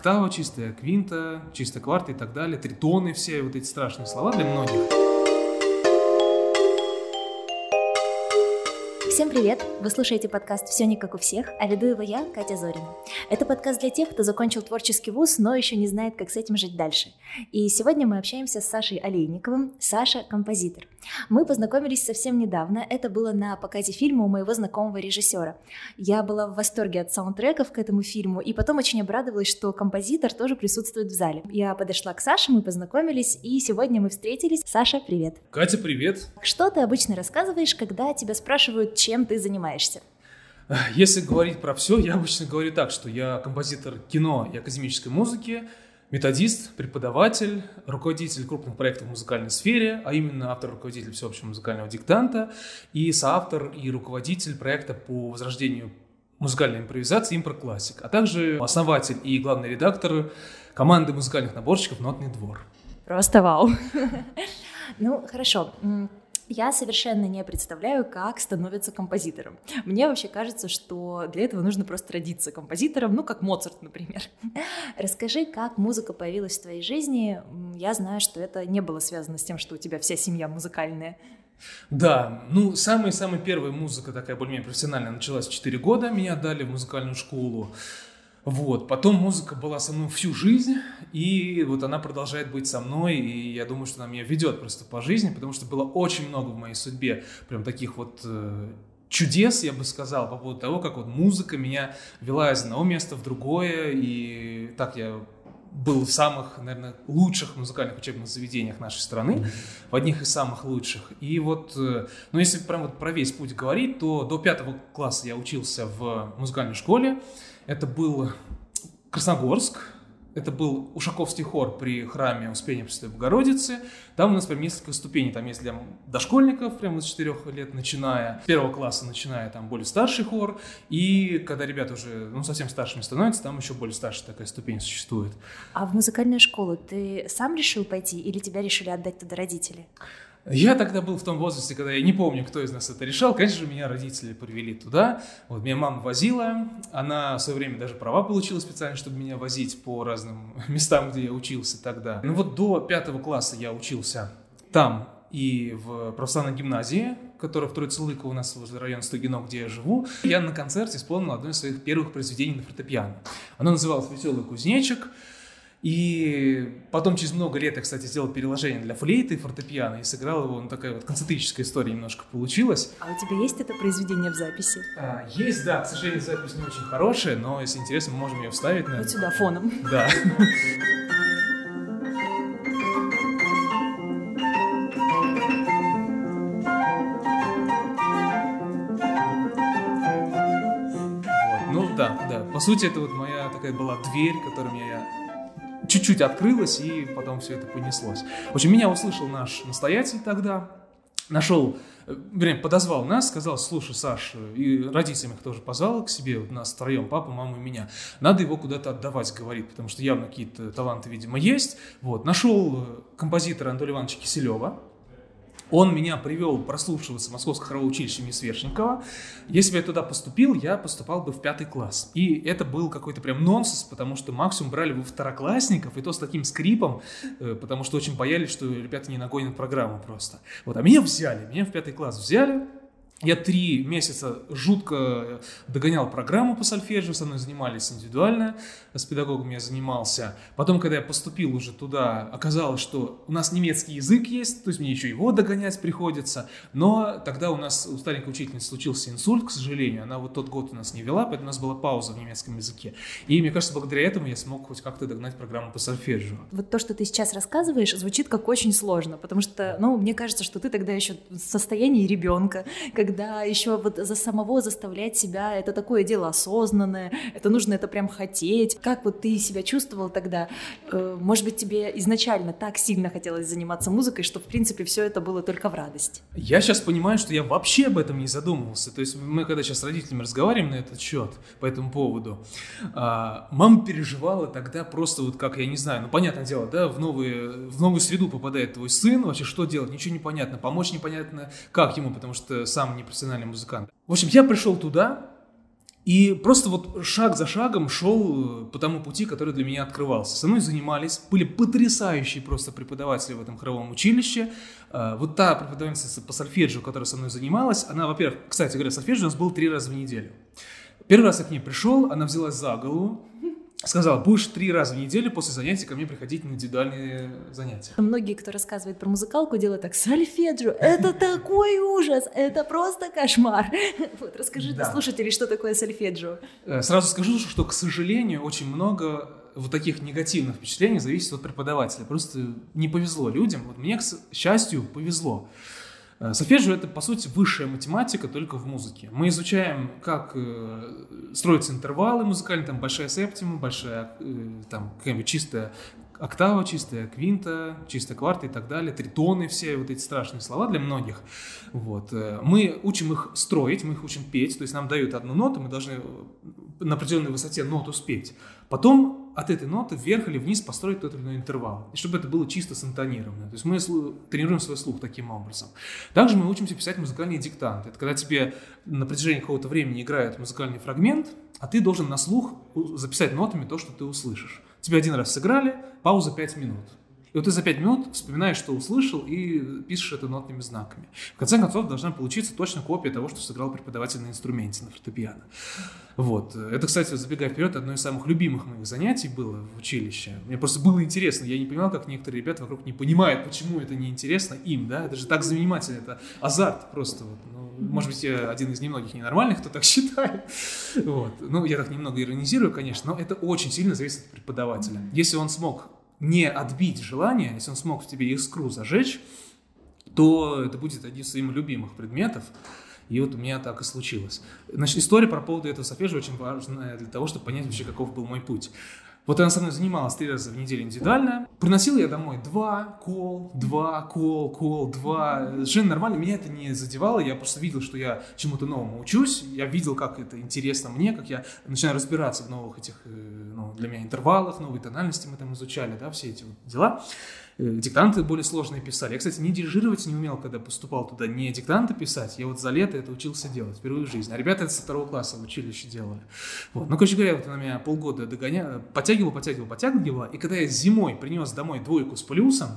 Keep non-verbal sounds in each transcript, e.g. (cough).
октава чистая, квинта, чистая кварта и так далее, тритоны, все вот эти страшные слова для многих. Всем привет! Вы слушаете подкаст «Все не как у всех», а веду его я, Катя Зорина. Это подкаст для тех, кто закончил творческий вуз, но еще не знает, как с этим жить дальше. И сегодня мы общаемся с Сашей Олейниковым. Саша – композитор. Мы познакомились совсем недавно, это было на показе фильма у моего знакомого режиссера. Я была в восторге от саундтреков к этому фильму, и потом очень обрадовалась, что композитор тоже присутствует в зале. Я подошла к Саше, мы познакомились, и сегодня мы встретились. Саша, привет! Катя, привет! Что ты обычно рассказываешь, когда тебя спрашивают, чем ты занимаешься? Если говорить про все, я обычно говорю так, что я композитор кино и академической музыки, методист, преподаватель, руководитель крупных проектов в музыкальной сфере, а именно автор-руководитель всеобщего музыкального диктанта и соавтор и руководитель проекта по возрождению музыкальной импровизации «Импроклассик», а также основатель и главный редактор команды музыкальных наборщиков «Нотный двор». Просто вау. (laughs) Ну, хорошо. Я совершенно не представляю, как становится композитором. Мне вообще кажется, что для этого нужно просто родиться композитором, ну, как Моцарт, например. (laughs) Расскажи, как музыка появилась в твоей жизни. Я знаю, что это не было связано с тем, что у тебя вся семья музыкальная. Да, ну, самая-самая первая музыка такая более-менее профессиональная началась в 4 года. Меня дали в музыкальную школу. Вот, потом музыка была со мной всю жизнь, и вот она продолжает быть со мной, и я думаю, что она меня ведет просто по жизни, потому что было очень много в моей судьбе прям таких вот э, чудес, я бы сказал, по поводу того, как вот музыка меня вела из одного места в другое, и так я был в самых, наверное, лучших музыкальных учебных заведениях нашей страны, в одних из самых лучших. И вот, э, ну, если прям вот про весь путь говорить, то до пятого класса я учился в музыкальной школе, это был Красногорск, это был Ушаковский хор при храме Успения Пресвятой Богородицы. Там у нас прям несколько ступеней. Там есть для дошкольников, прямо с 4 лет начиная, с первого класса начиная, там более старший хор. И когда ребята уже ну, совсем старшими становятся, там еще более старшая такая ступень существует. А в музыкальную школу ты сам решил пойти или тебя решили отдать туда родители? Я тогда был в том возрасте, когда я не помню, кто из нас это решал. Конечно же, меня родители привели туда. Вот меня мама возила. Она в свое время даже права получила специально, чтобы меня возить по разным (laughs) местам, где я учился тогда. Ну вот до пятого класса я учился там и в православной гимназии, которая в Троицелыко у нас возле района Стогино, где я живу. Я на концерте исполнил одно из своих первых произведений на фортепиано. Оно называлось «Веселый кузнечик». И потом, через много лет, я, кстати, сделал переложение для флейты и фортепиано и сыграл его, ну, такая вот концентрическая история немножко получилась. А у тебя есть это произведение в записи? А, есть, да, к сожалению, запись не очень хорошая, но, если интересно, мы можем ее вставить. Наверное. Вот сюда, фоном. Да. Ну да, да. По сути, это вот моя такая была дверь, которую я чуть-чуть открылось, и потом все это понеслось. В общем, меня услышал наш настоятель тогда, нашел, э, вернее, подозвал нас, сказал, слушай, Саш, и родителям их тоже позвал к себе, вот нас втроем, папа, мама и меня, надо его куда-то отдавать, говорит, потому что явно какие-то таланты, видимо, есть. Вот, нашел э, композитора Анатолия Ивановича Киселева, он меня привел прослушиваться в Московское хоровое училище имени Сверчникова. Если бы я туда поступил, я поступал бы в пятый класс. И это был какой-то прям нонсенс, потому что максимум брали бы второклассников, и то с таким скрипом, э, потому что очень боялись, что ребята не нагонят программу просто. Вот, а меня взяли, меня в пятый класс взяли, я три месяца жутко догонял программу по сольфеджио, со мной занимались индивидуально, с педагогом я занимался. Потом, когда я поступил уже туда, оказалось, что у нас немецкий язык есть, то есть мне еще его догонять приходится. Но тогда у нас у старенькой учительницы случился инсульт, к сожалению. Она вот тот год у нас не вела, поэтому у нас была пауза в немецком языке. И мне кажется, благодаря этому я смог хоть как-то догнать программу по сольфеджио. Вот то, что ты сейчас рассказываешь, звучит как очень сложно, потому что, ну, мне кажется, что ты тогда еще в состоянии ребенка, как когда еще вот за самого заставлять себя, это такое дело осознанное, это нужно это прям хотеть. Как вот ты себя чувствовал тогда? Э, может быть, тебе изначально так сильно хотелось заниматься музыкой, что, в принципе, все это было только в радость? Я сейчас понимаю, что я вообще об этом не задумывался. То есть мы, когда сейчас с родителями разговариваем на этот счет, по этому поводу, а, мама переживала тогда просто вот как, я не знаю, ну, понятное дело, да, в, новые, в новую среду попадает твой сын, вообще что делать, ничего не понятно, помочь непонятно как ему, потому что сам не профессиональный музыкант. В общем, я пришел туда, И просто вот шаг за шагом шел по тому пути, который для меня открывался. Со мной занимались, были потрясающие просто преподаватели в этом хоровом училище. А, вот та преподавательница по сольфеджио, которая со мной занималась, она, во-первых, кстати говоря, сольфеджио у нас был три раза в неделю. Первый раз я к ней пришел, она взялась за голову, сказала, будешь три раза в неделю после занятий ко мне приходить на индивидуальные занятия. Многие, кто рассказывает про музыкалку, делают так, сольфеджио, это (laughs) такой ужас, это просто кошмар. (laughs) Вот, расскажи для слушателей, что такое сольфеджио. Э, сразу скажу, что, к сожалению, очень много вот таких негативных впечатлений зависит от преподавателя. Просто не повезло людям. Вот мне, к счастью, повезло. Э, Сольфеджио — это, по сути, высшая математика только в музыке. Мы изучаем, как э, строятся интервалы музыкальные, там большая септима, большая, э, там, какая-нибудь чистая октава, чистая квинта, чистая кварта и так далее, тритоны, все вот эти страшные слова для многих. Вот. Мы учим их строить, мы их учим петь, то есть нам дают одну ноту, мы должны на определенной высоте ноту спеть. Потом от этой ноты вверх или вниз построить тот или иной интервал. И чтобы это было чисто синтонировано. То есть мы тренируем свой слух таким образом. Также мы учимся писать музыкальные диктанты. Это когда тебе на протяжении какого-то времени играет музыкальный фрагмент, а ты должен на слух записать нотами то, что ты услышишь. Тебе один раз сыграли, пауза 5 минут. И вот ты за 5 минут вспоминаешь, что услышал, и пишешь это нотными знаками. В конце концов, должна получиться точно копия того, что сыграл преподаватель на инструменте, на фортепиано. Вот. Это, кстати, забегая вперед, одно из самых любимых моих занятий было в училище. Мне просто было интересно. Я не понимал, как некоторые ребята вокруг не понимают, почему это неинтересно им, да? Это же так занимательно, это азарт просто. Вот. Ну, может быть, я один из немногих ненормальных, кто так считает. Вот. Ну, я так немного иронизирую, конечно, но это очень сильно зависит от преподавателя. Если он смог не отбить желание, если он смог в тебе искру зажечь, то это будет один из своих любимых предметов. И вот у меня так и случилось. Значит, история про поводу этого сольфеджио очень важная для того, чтобы понять вообще, каков был мой путь. Вот она со мной занималась три раза в неделю индивидуально. Приносил я домой два кол, два кол, кол, два. Совершенно нормально. Меня это не задевало. Я просто видел, что я чему-то новому учусь. Я видел, как это интересно мне, как я начинаю разбираться в новых этих, э, ну, для меня интервалах, новые тональности мы там изучали, да, все эти вот дела. Э, диктанты более сложные писали. Я, кстати, не дирижировать не умел, когда поступал туда, не диктанты писать. Я вот за лето это учился делать, впервые в жизни. А ребята это со второго класса в училище делали. Вот. Ну, короче говоря, вот она меня полгода догоняла, подтягивала, подтягивала, подтягивала. И когда я зимой принес домой двойку с плюсом,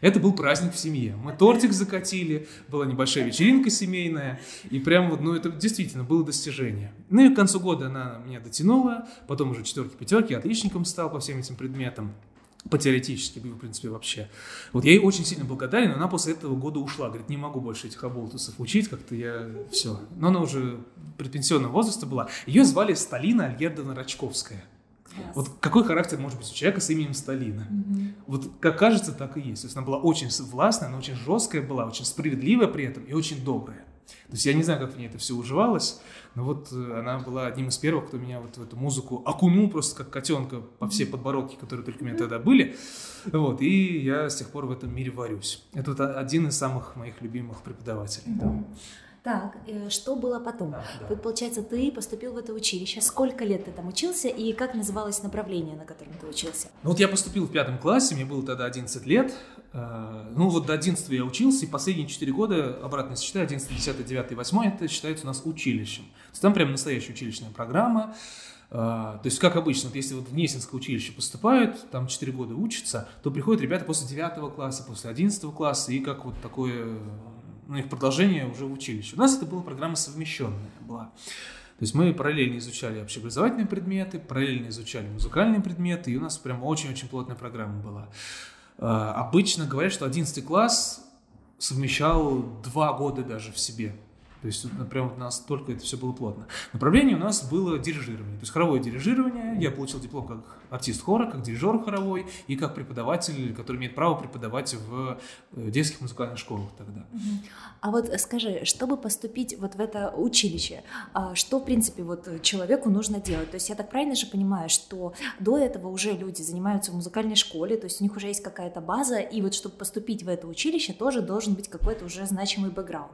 это был праздник в семье. Мы тортик закатили, была небольшая вечеринка семейная, и прям вот, ну, это действительно было достижение. Ну и к концу года она меня дотянула, потом уже четверки, пятерки, отличником стал по всем этим предметам по теоретически, в принципе, вообще. Вот я ей очень сильно благодарен, но она после этого года ушла. Говорит, не могу больше этих оболтусов учить, как-то я все. Но она уже предпенсионного возраста была. Ее звали Сталина Альгердовна Рачковская. Yes. Вот какой характер может быть у человека с именем Сталина? Mm-hmm. Вот как кажется, так и есть. То есть она была очень властная, она очень жесткая была, очень справедливая при этом и очень добрая. То есть я не знаю, как в ней это все уживалось, но вот э, она была одним из первых, кто меня вот в эту музыку окунул просто как котенка по все подбородки, которые только у меня тогда были. Вот, и я с тех пор в этом мире варюсь. Это вот один из самых моих любимых преподавателей. Да. Так, э, что было потом? Да, да. Вот, получается, ты поступил в это училище. Сколько лет ты там учился и как называлось направление, на котором ты учился? Ну вот я поступил в пятом классе, мне было тогда 11 лет. Э, ну вот до 11 я учился, и последние 4 года, обратно считаю, 11, 10, 9, 8, это считается у нас училищем. То есть там прям настоящая училищная программа. Э, то есть, как обычно, вот если вот в Несинское училище поступают, там 4 года учатся, то приходят ребята после 9 класса, после 11 класса, и как вот такое ну, их продолжение уже в училище. У нас это была программа совмещенная была. То есть мы параллельно изучали общеобразовательные предметы, параллельно изучали музыкальные предметы, и у нас прям очень-очень плотная программа была. А, обычно говорят, что 11 класс совмещал два года даже в себе. То есть прям у нас только это все было плотно. Направление у нас было дирижирование. То есть хоровое дирижирование. Я получил диплом как артист хора, как дирижер хоровой и как преподаватель, который имеет право преподавать в э, детских музыкальных школах тогда. А вот скажи, чтобы поступить вот в это училище, а что, в принципе, вот человеку нужно делать? То есть я так правильно же понимаю, что до этого уже люди занимаются в музыкальной школе, то есть у них уже есть какая-то база, и вот чтобы поступить в это училище, тоже должен быть какой-то уже значимый бэкграунд.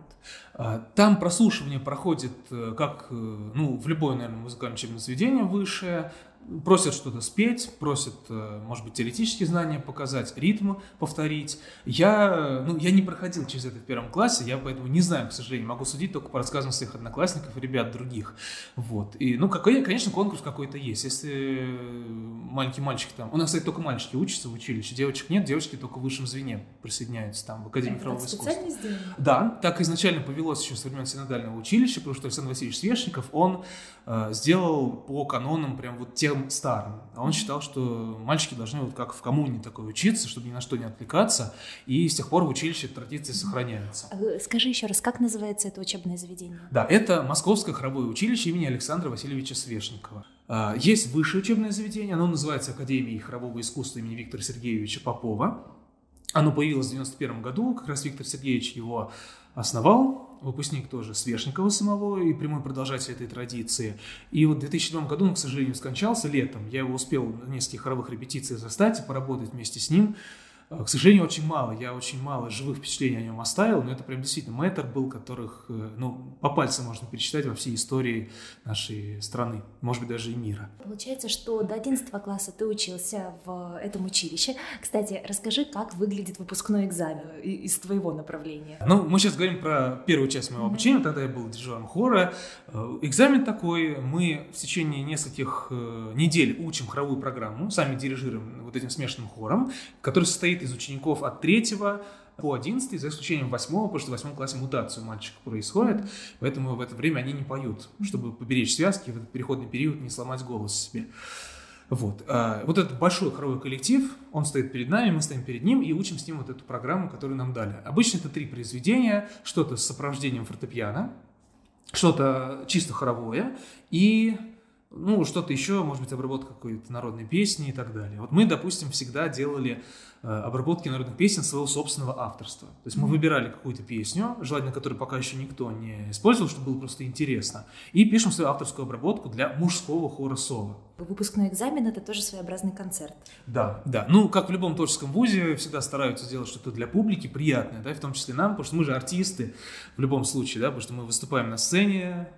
А, там прослушивание проходит, э, как э, ну, в любое, наверное, музыкальное учебное заведение высшее, просят что-то спеть, просят, э, может быть, теоретические знания показать, ритм повторить. Я, ну, я не проходил через это в первом классе, я поэтому не знаю, к сожалению, могу судить только по рассказам своих одноклассников и ребят других. Вот. И, ну, какой, конечно, конкурс какой-то есть. Если маленький мальчик там... У нас, кстати, только мальчики учатся в училище, девочек нет, девочки только в высшем звене присоединяются там в Академии правового искусства. Да, так изначально повелось еще со времен синодального училища, потому что Александр Васильевич Свешников, он э, сделал по канонам прям вот тем старым. А он считал, что мальчики должны вот как в коммуне такой учиться, чтобы ни на что не отвлекаться, и с тех пор в училище традиции сохраняются. А скажи еще раз, как называется это учебное заведение? Да, это Московское хоровое училище имени Александра Васильевича Свешникова. А, есть высшее учебное заведение, оно называется Академией хорового искусства имени Виктора Сергеевича Попова. Оно появилось в 91 году, как раз Виктор Сергеевич его основал, выпускник тоже Свешникова самого и прямой продолжатель этой традиции. И вот в 2007 году он, к сожалению, скончался летом. Я его успел на нескольких хоровых репетициях застать и поработать вместе с ним. Э, к сожалению, очень мало. Я очень мало живых впечатлений о нем оставил, но это прям действительно мэтр был, которых э, ну, по пальцам можно перечитать во всей истории нашей страны, может быть, даже и мира. Получается, что до 11 класса ты учился в этом училище. Кстати, расскажи, как выглядит выпускной экзамен из твоего направления. Ну, мы сейчас говорим про первую часть моего обучения, тогда я был дирижером хора. Э, экзамен такой, мы в течение нескольких недель учим хоровую программу, сами дирижируем вот этим смешанным хором, который состоит состоит из учеников от 3 по 11, за исключением 8, потому что в 8 классе мутация у мальчиков происходит, поэтому в это время они не поют, чтобы поберечь связки, в этот переходный период не сломать голос себе. Вот. А, вот этот большой хоровой коллектив, он стоит перед нами, мы стоим перед ним и учим с ним вот эту программу, которую нам дали. Обычно это три произведения, что-то с сопровождением фортепиано, что-то чисто хоровое и ну, что-то еще, может быть, обработка какой-то народной песни и так далее. Вот мы, допустим, всегда делали э, обработки народных песен своего собственного авторства. То есть мы выбирали какую-то песню, желательно которую пока еще никто не использовал, чтобы было просто интересно, и пишем свою авторскую обработку для мужского хора соло. Выпускной экзамен — это тоже своеобразный концерт. Да, да. Ну, как в любом творческом вузе, всегда стараются сделать что-то для публики приятное, да, в том числе нам, потому что мы же артисты в любом случае, да, потому что мы выступаем на сцене,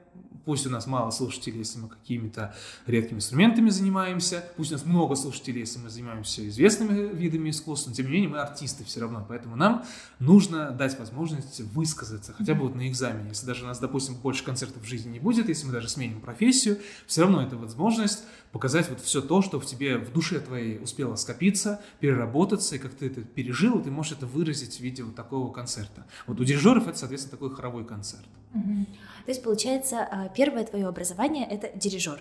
Пусть у нас мало слушателей, если мы какими-то редкими инструментами занимаемся, пусть у нас много слушателей, если мы занимаемся известными видами искусства, но тем не менее мы артисты все равно, поэтому нам нужно дать возможность высказаться, хотя бы вот на экзамене. Если даже у нас, допустим, больше концертов в жизни не будет, если мы даже сменим профессию, все равно это возможность показать вот все то, что в тебе, в душе твоей успело скопиться, переработаться, и как ты это пережил, ты можешь это выразить в виде вот такого концерта. Вот у дирижеров это, соответственно, такой хоровой концерт. Угу. То есть, получается, а, первое твое образование — это дирижер.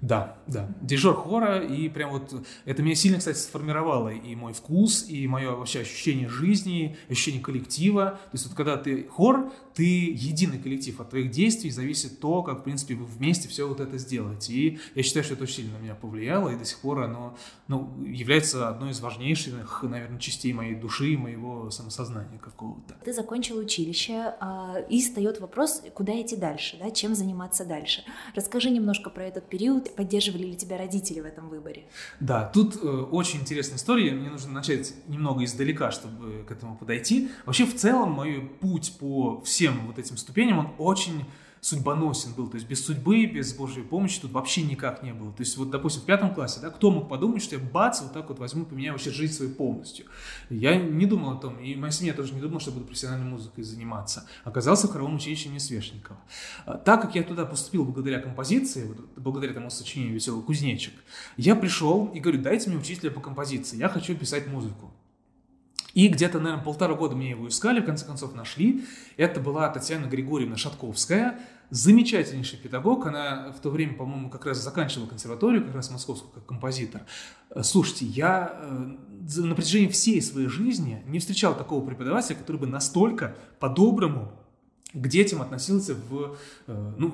Да, да. Дирижер хора, и прям вот это меня сильно, кстати, сформировало и мой вкус, и мое вообще ощущение жизни, ощущение коллектива. То есть вот когда ты хор, ты единый коллектив, от твоих действий зависит то, как, в принципе, вы вместе все вот это сделаете. И я считаю, что это очень сильно на меня повлияло, и до сих пор оно ну, является одной из важнейших, наверное, частей моей души, моего самосознания какого-то. Ты закончил училище, а, и встает вопрос, куда идти дальше, да, чем заниматься дальше. Расскажи немножко про этот период, Поддерживали ли тебя родители в этом выборе? Да, тут э, очень интересная история. Мне нужно начать немного издалека, чтобы к этому подойти. Вообще, в целом, мой путь по всем вот этим ступеням, он очень судьбоносен был. То есть без судьбы, без Божьей помощи тут вообще никак не было. То есть вот, допустим, в пятом классе, да, кто мог подумать, что я бац, вот так вот возьму, поменяю вообще жизнь свою полностью. Я не думал о том, и моя семья тоже не думала, что буду профессиональной музыкой заниматься. Оказался в хоровом училище имени Свешникова. А, так как я туда поступил благодаря композиции, вот, благодаря тому сочинению «Веселый кузнечик», я пришел и говорю, дайте мне учителя по композиции, я хочу писать музыку. И где-то, наверное, полтора года мне его искали, в конце концов нашли. Это была Татьяна Григорьевна Шатковская, замечательнейший педагог. Она в то время, по-моему, как раз заканчивала консерваторию, как раз московскую, как композитор. Э, слушайте, я э, на протяжении всей своей жизни не встречал такого преподавателя, который бы настолько по-доброму к детям относился в, э, ну,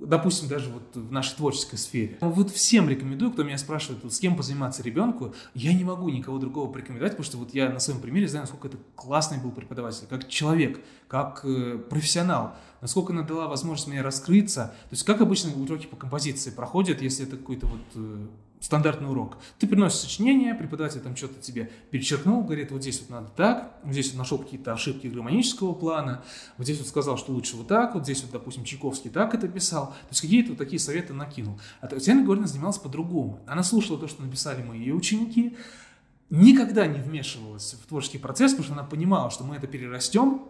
допустим, даже вот в нашей творческой сфере. Вот всем рекомендую, кто меня спрашивает, вот с кем позаниматься ребенку, я не могу никого другого порекомендовать, потому что вот я на своем примере знаю, насколько это классный был преподаватель, как человек, как э, профессионал, насколько она дала возможность мне раскрыться. То есть как обычно уроки по композиции проходят, если это какой-то вот э, стандартный урок. Ты приносишь сочинение, преподаватель там что-то тебе перечеркнул, говорит, вот здесь вот надо так, вот здесь вот нашел какие-то ошибки гармонического плана, вот здесь вот сказал, что лучше вот так, вот здесь вот, допустим, Чайковский так это писал. То есть какие-то вот такие советы накинул. А Татьяна Георгиевна занималась по-другому. Она слушала то, что написали мои ученики, никогда не вмешивалась в творческий процесс, потому что она понимала, что мы это перерастем,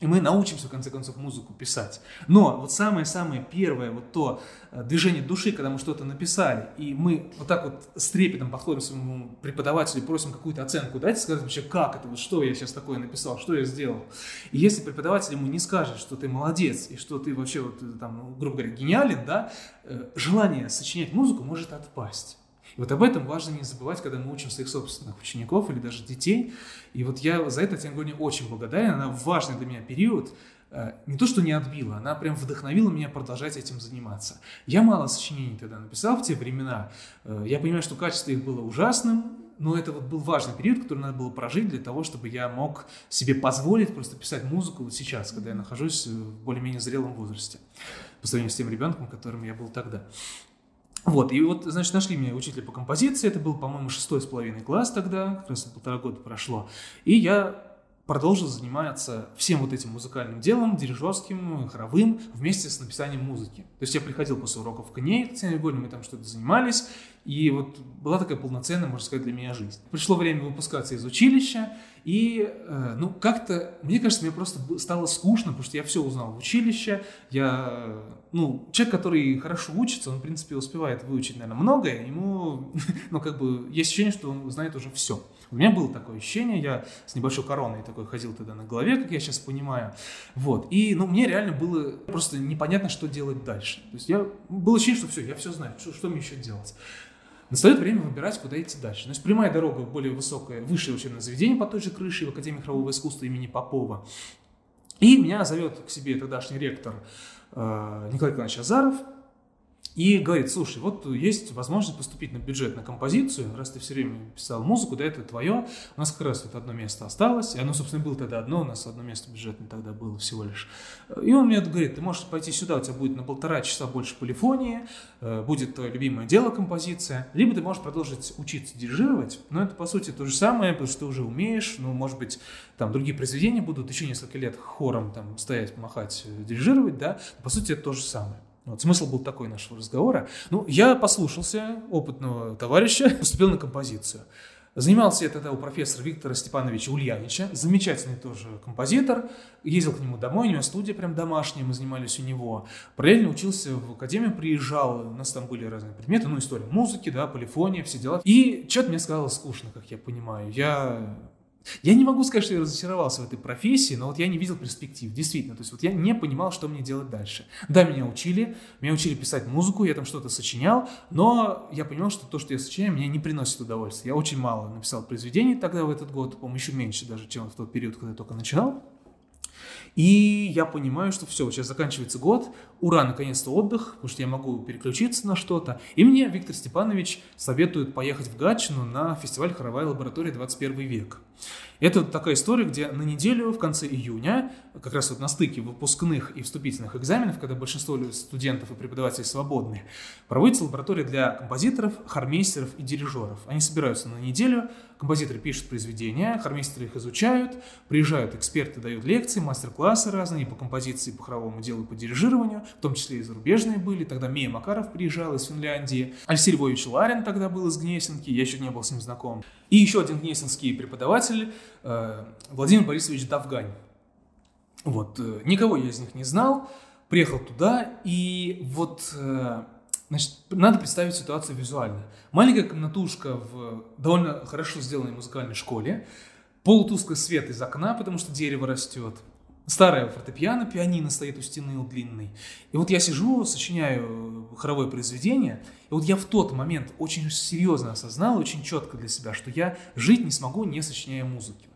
и мы научимся, в конце концов, музыку писать. Но вот самое-самое первое, вот то э, движение души, когда мы что-то написали, и мы вот так вот с трепетом подходим своему преподавателю, просим какую-то оценку, дайте сказать вообще, как это, вот что я сейчас такое написал, что я сделал. И если преподаватель ему не скажет, что ты молодец, и что ты вообще, вот, э, там, грубо говоря, гениален, да, э, желание сочинять музыку может отпасть. Вот об этом важно не забывать, когда мы учим своих собственных учеников или даже детей. И вот я за это Гурне очень благодарен. Она важный для меня период э, не то, что не отбила, она прям вдохновила меня продолжать этим заниматься. Я мало сочинений тогда написал в те времена. Э, я понимаю, что качество их было ужасным, но это вот был важный период, который надо было прожить для того, чтобы я мог себе позволить просто писать музыку вот сейчас, когда я нахожусь в более-менее зрелом возрасте, по сравнению с тем ребенком, которым я был тогда. Вот, и вот, значит, нашли меня учителя по композиции, это был, по-моему, шестой с половиной класс тогда, как раз полтора года прошло, и я продолжил заниматься всем вот этим музыкальным делом, дирижерским, хоровым, вместе с написанием музыки. То есть я приходил после уроков к ней, Татьяне Григорьевне, мы там что-то занимались, и вот была такая полноценная, можно сказать, для меня жизнь. Пришло время выпускаться из училища, и, э, ну, как-то, мне кажется, мне просто стало скучно, потому что я все узнал в училище, я, ну, человек, который хорошо учится, он, в принципе, успевает выучить, наверное, многое, ему, (laughs) ну, как бы, есть ощущение, что он знает уже все. У меня было такое ощущение, я с небольшой короной такой ходил тогда на голове, как я сейчас понимаю. Вот. И, ну, мне реально было просто непонятно, что делать дальше. То есть я, было ощущение, что все, я все знаю, что, что мне еще делать. Настает время выбирать, куда идти дальше. То есть прямая дорога в более высокое, высшее учебное заведение по той же крыше в Академии хорового искусства имени Попова. И меня зовет к себе тогдашний ректор э, Николай Николаевич Азаров, и говорит, слушай, вот есть возможность поступить на бюджет на композицию, раз ты все время писал музыку, да, это твое. У нас как раз вот одно место осталось, и оно, собственно, было тогда одно, у нас одно место бюджетное тогда было всего лишь. И он мне говорит, ты можешь пойти сюда, у тебя будет на полтора часа больше полифонии, э, будет твое любимое дело композиция, либо ты можешь продолжить учиться дирижировать, но это, по сути, то же самое, потому что ты уже умеешь, ну, может быть, там другие произведения будут еще несколько лет хором там стоять, махать, дирижировать, да, по сути, это то же самое. Вот смысл был такой нашего разговора. Ну, я послушался опытного товарища, (laughs) поступил на композицию. Занимался я тогда у профессора Виктора Степановича Ульянича, замечательный тоже композитор. Ездил к нему домой, у него студия прям домашняя, мы занимались у него. Параллельно учился в академию, приезжал, у нас там были разные предметы, ну, история музыки, да, полифония, все дела. И что-то мне сказало скучно, как я понимаю. Я я не могу сказать, что я разочаровался в этой профессии, но вот я не видел перспектив, действительно. То есть вот я не понимал, что мне делать дальше. Да, меня учили, меня учили писать музыку, я там что-то сочинял, но я понимал, что то, что я сочиняю, мне не приносит удовольствия. Я очень мало написал произведений тогда в этот год, по-моему, еще меньше даже, чем в тот период, когда я только начинал. И я понимаю, что все, сейчас заканчивается год, ура, наконец-то отдых, потому что я могу переключиться на что-то. И мне Виктор Степанович советует поехать в Гатчину на фестиваль «Хоровая лаборатория 21 век». Это такая история, где на неделю в конце июня, как раз вот на стыке выпускных и вступительных экзаменов, когда большинство студентов и преподавателей свободны, проводится лаборатория для композиторов, хормейстеров и дирижеров. Они собираются на неделю, композиторы пишут произведения, хормейстеры их изучают, приезжают эксперты, дают лекции, мастер-классы разные по композиции, по хоровому делу, по дирижированию, в том числе и зарубежные были. Тогда Мия Макаров приезжал из Финляндии, Алексей Львович Ларин тогда был из Гнесинки, я еще не был с ним знаком. И еще один гнесинский преподаватель, э, Владимир Борисович Давгань. Вот, э, никого я из них не знал, приехал туда, и вот, э, значит, надо представить ситуацию визуально. Маленькая комнатушка в довольно хорошо сделанной музыкальной школе, полутусклый свет из окна, потому что дерево растет, старая фортепиано, пианино стоит у стены у длинной. И вот я сижу, сочиняю хоровое произведение, и вот я в тот момент очень серьезно осознал, очень четко для себя, что я жить не смогу, не сочиняя музыки.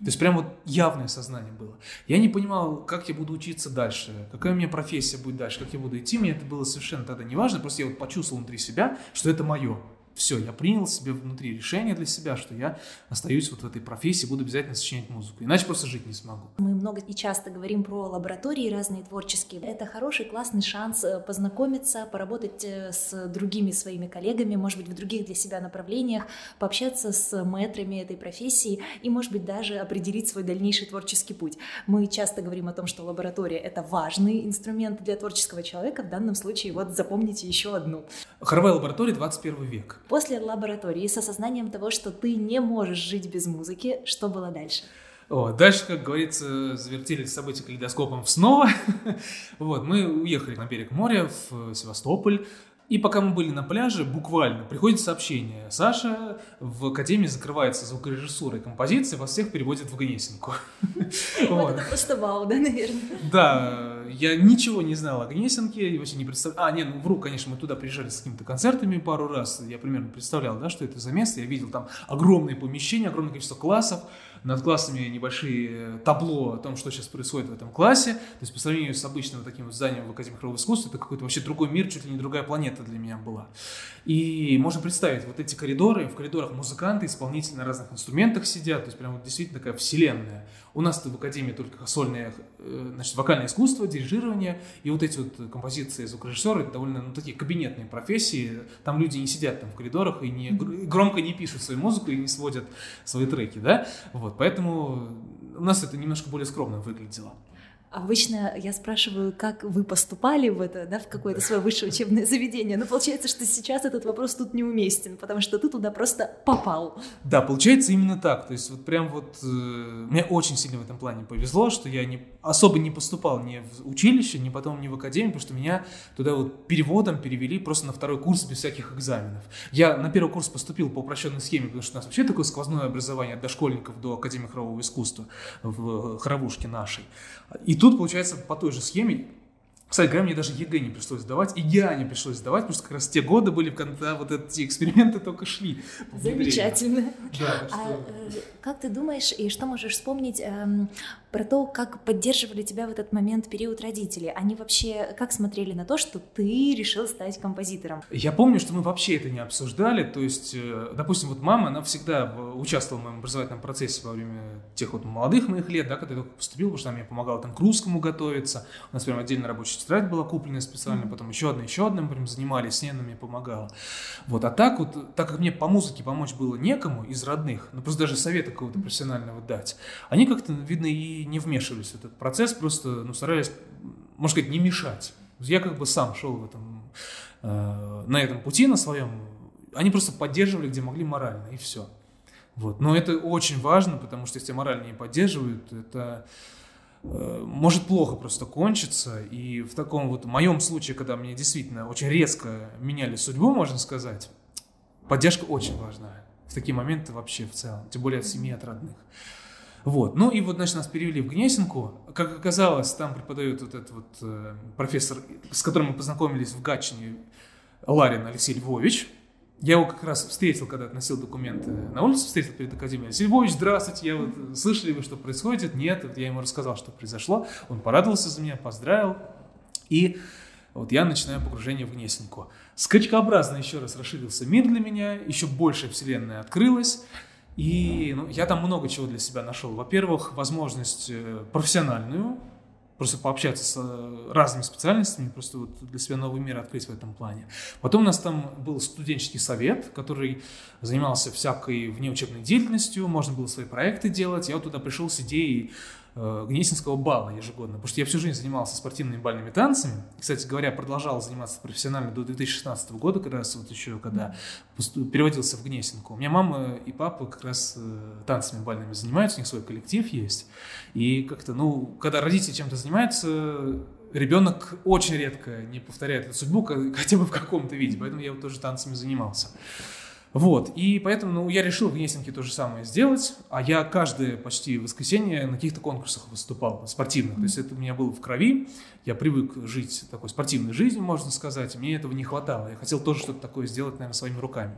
То есть прям вот явное сознание было. Я не понимал, как я буду учиться дальше, какая у меня профессия будет дальше, как я буду идти. Мне это было совершенно тогда не важно, просто я вот почувствовал внутри себя, что это мое. Все, я принял себе внутри решение для себя, что я остаюсь вот в этой профессии, буду обязательно сочинять музыку, иначе просто жить не смогу. Мы много и часто говорим про лаборатории разные творческие. Это хороший, классный шанс э, познакомиться, поработать э, с другими своими коллегами, может быть, в других для себя направлениях, пообщаться с мэтрами этой профессии и, может быть, даже определить свой дальнейший творческий путь. Мы часто говорим о том, что лаборатория — это важный инструмент для творческого человека. В данном случае вот запомните еще одну. Хоровая лаборатория 21 век. После лаборатории с осознанием того, что ты не можешь жить без музыки, что было дальше? О, дальше, как говорится, завертели события калейдоскопом снова. (laughs) вот, мы уехали на берег моря в Севастополь. И пока мы были на пляже, буквально приходит сообщение. Саша в Академии закрывается звукорежиссурой композиции, вас всех переводят в Гнесинку. (laughs) Вот это просто вау, да, наверное? Да, я ничего не знал о Гнесинке, вообще не представлял. А, нет, ну вру, конечно, мы туда приезжали с какими-то концертами пару раз. Я примерно представлял, да, что это за место. Я видел там огромные помещения, огромное количество классов над классами небольшие э, табло о том, что сейчас происходит в этом классе. То есть по сравнению с обычным таким вот зданием в Академии хорового искусства, это какой-то вообще другой мир, чуть ли не другая планета для меня была. И можно представить вот эти коридоры, в коридорах музыканты, исполнители на разных инструментах сидят, то есть прям вот действительно такая вселенная. У нас в Академии только сольное, э, значит, вокальное искусство, дирижирование, и вот эти вот композиции звукорежиссера, это довольно, ну, такие кабинетные профессии, там люди не сидят там в коридорах и не, громко не пишут свою музыку и не сводят свои треки, да, вот, поэтому у нас это немножко более скромно выглядело. Обычно я спрашиваю, как вы поступали в это, да, в какое-то свое высшее учебное заведение, но получается, что сейчас этот вопрос тут неуместен, потому что ты туда просто попал. Да, получается именно так, то есть вот прям вот э, мне очень сильно в этом плане повезло, что я не, особо не поступал ни в училище, ни потом ни в академию, потому что меня туда вот переводом перевели просто на второй курс без всяких экзаменов. Я на первый курс поступил по упрощенной схеме, потому что у нас вообще такое сквозное образование от дошкольников до Академии хорового искусства в хоровушке нашей. И тут, получается, по той же схеме кстати говоря, мне даже ЕГЭ не пришлось сдавать, и я не пришлось сдавать, потому что как раз те годы были, когда вот эти эксперименты только шли. Замечательно. Да, а, что... э, как ты думаешь, и что можешь вспомнить эм, про то, как поддерживали тебя в этот момент период родители? Они вообще как смотрели на то, что ты решил стать композитором? Я помню, что мы вообще это не обсуждали, то есть, э, допустим, вот мама, она всегда участвовала в моем образовательном процессе во время тех вот молодых моих лет, да, когда я только поступил, потому что она мне помогала там к русскому готовиться, у нас прям отдельно рабочий тетрадь была куплена специально, потом еще одна, еще одна, мы прям занимались, с ней она мне помогала. Вот, а так вот, так как мне по музыке помочь было некому из родных, ну просто даже совета какого-то профессионального дать, они как-то, видно, и не вмешивались в этот процесс, просто, ну, старались, можно сказать, не мешать. Я как бы сам шел в этом, э, на этом пути, на своем, они просто поддерживали, где могли морально, и все. Вот. Но это очень важно, потому что если морально не поддерживают, это Э, может плохо просто кончиться. И в таком вот моем случае, когда мне действительно очень резко меняли судьбу, можно сказать, поддержка очень важна. В такие моменты вообще в целом, тем более от семьи, от родных. Вот. Ну и вот, значит, нас перевели в Гнесинку. Как оказалось, там преподает вот этот вот э, профессор, с которым мы познакомились в Гатчине, Ларин Алексей Львович. Я его как раз встретил, когда относил документы на улице, встретил перед академией. Сильвович, здравствуйте, я вот слышали вы, что происходит? Нет, вот я ему рассказал, что произошло. Он порадовался за меня, поздравил. И вот я начинаю погружение в Гнесинку. Скачкообразно еще раз расширился мир для меня, еще больше вселенная открылась. И ну, я там много чего для себя нашел. Во-первых, возможность э, профессиональную, просто пообщаться с э, разными специальностями, просто вот для себя новый мир открыть в этом плане. Потом у нас там был студенческий совет, который занимался всякой внеучебной деятельностью, можно было свои проекты делать. Я вот туда пришел с идеей Гнесинского бала ежегодно, потому что я всю жизнь занимался спортивными бальными танцами. Кстати говоря, продолжал заниматься профессионально до 2016 года, как раз вот еще, когда переводился в Гнесинку. У меня мама и папа как раз э, танцами бальными занимаются, у них свой коллектив есть. И как-то, ну, когда родители чем-то занимаются, ребенок очень редко не повторяет эту судьбу, хотя бы в каком-то виде, поэтому я вот тоже танцами занимался. Вот, и поэтому ну, я решил в Гнесинке то же самое сделать, а я каждое почти воскресенье на каких-то конкурсах выступал, спортивных, то есть это у меня было в крови, я привык жить такой спортивной жизнью, можно сказать, мне этого не хватало, я хотел тоже что-то такое сделать, наверное, своими руками.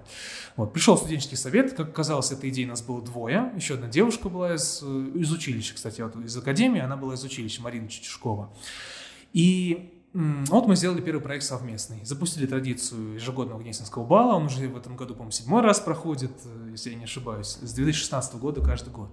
Вот, пришел студенческий совет, как оказалось, этой идеи нас было двое, еще одна девушка была из, из училища, кстати, вот из академии, она была из училища, Марина Чечушкова. И вот мы сделали первый проект совместный. Запустили традицию ежегодного Гнесинского бала. Он уже в этом году, по-моему, седьмой раз проходит, э, если я не ошибаюсь, с 2016 года каждый год.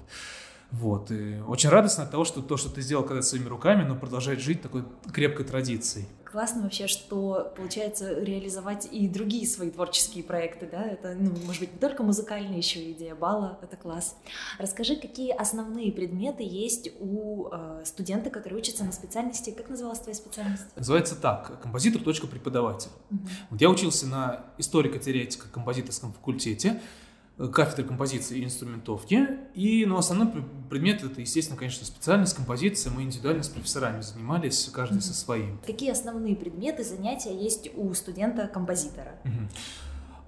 Вот. И очень радостно от того, что то, что ты сделал когда своими руками, но продолжает жить такой крепкой традицией. Классно вообще, что получается реализовать и другие свои творческие проекты, да, это, ну, может быть, не только музыкальная еще идея бала, это класс. Расскажи, какие основные предметы есть у э, студента, который учится на специальности, как называлась твоя специальность? Называется так, композитор, точка преподаватель. Угу. Вот я учился на историко-теоретико-композиторском факультете, кафедры композиции и инструментовки. И, ну, основной предмет это, естественно, конечно, специальность композиция. Мы индивидуально с профессорами занимались, каждый со своим. Какие основные предметы занятия есть у студента-композитора?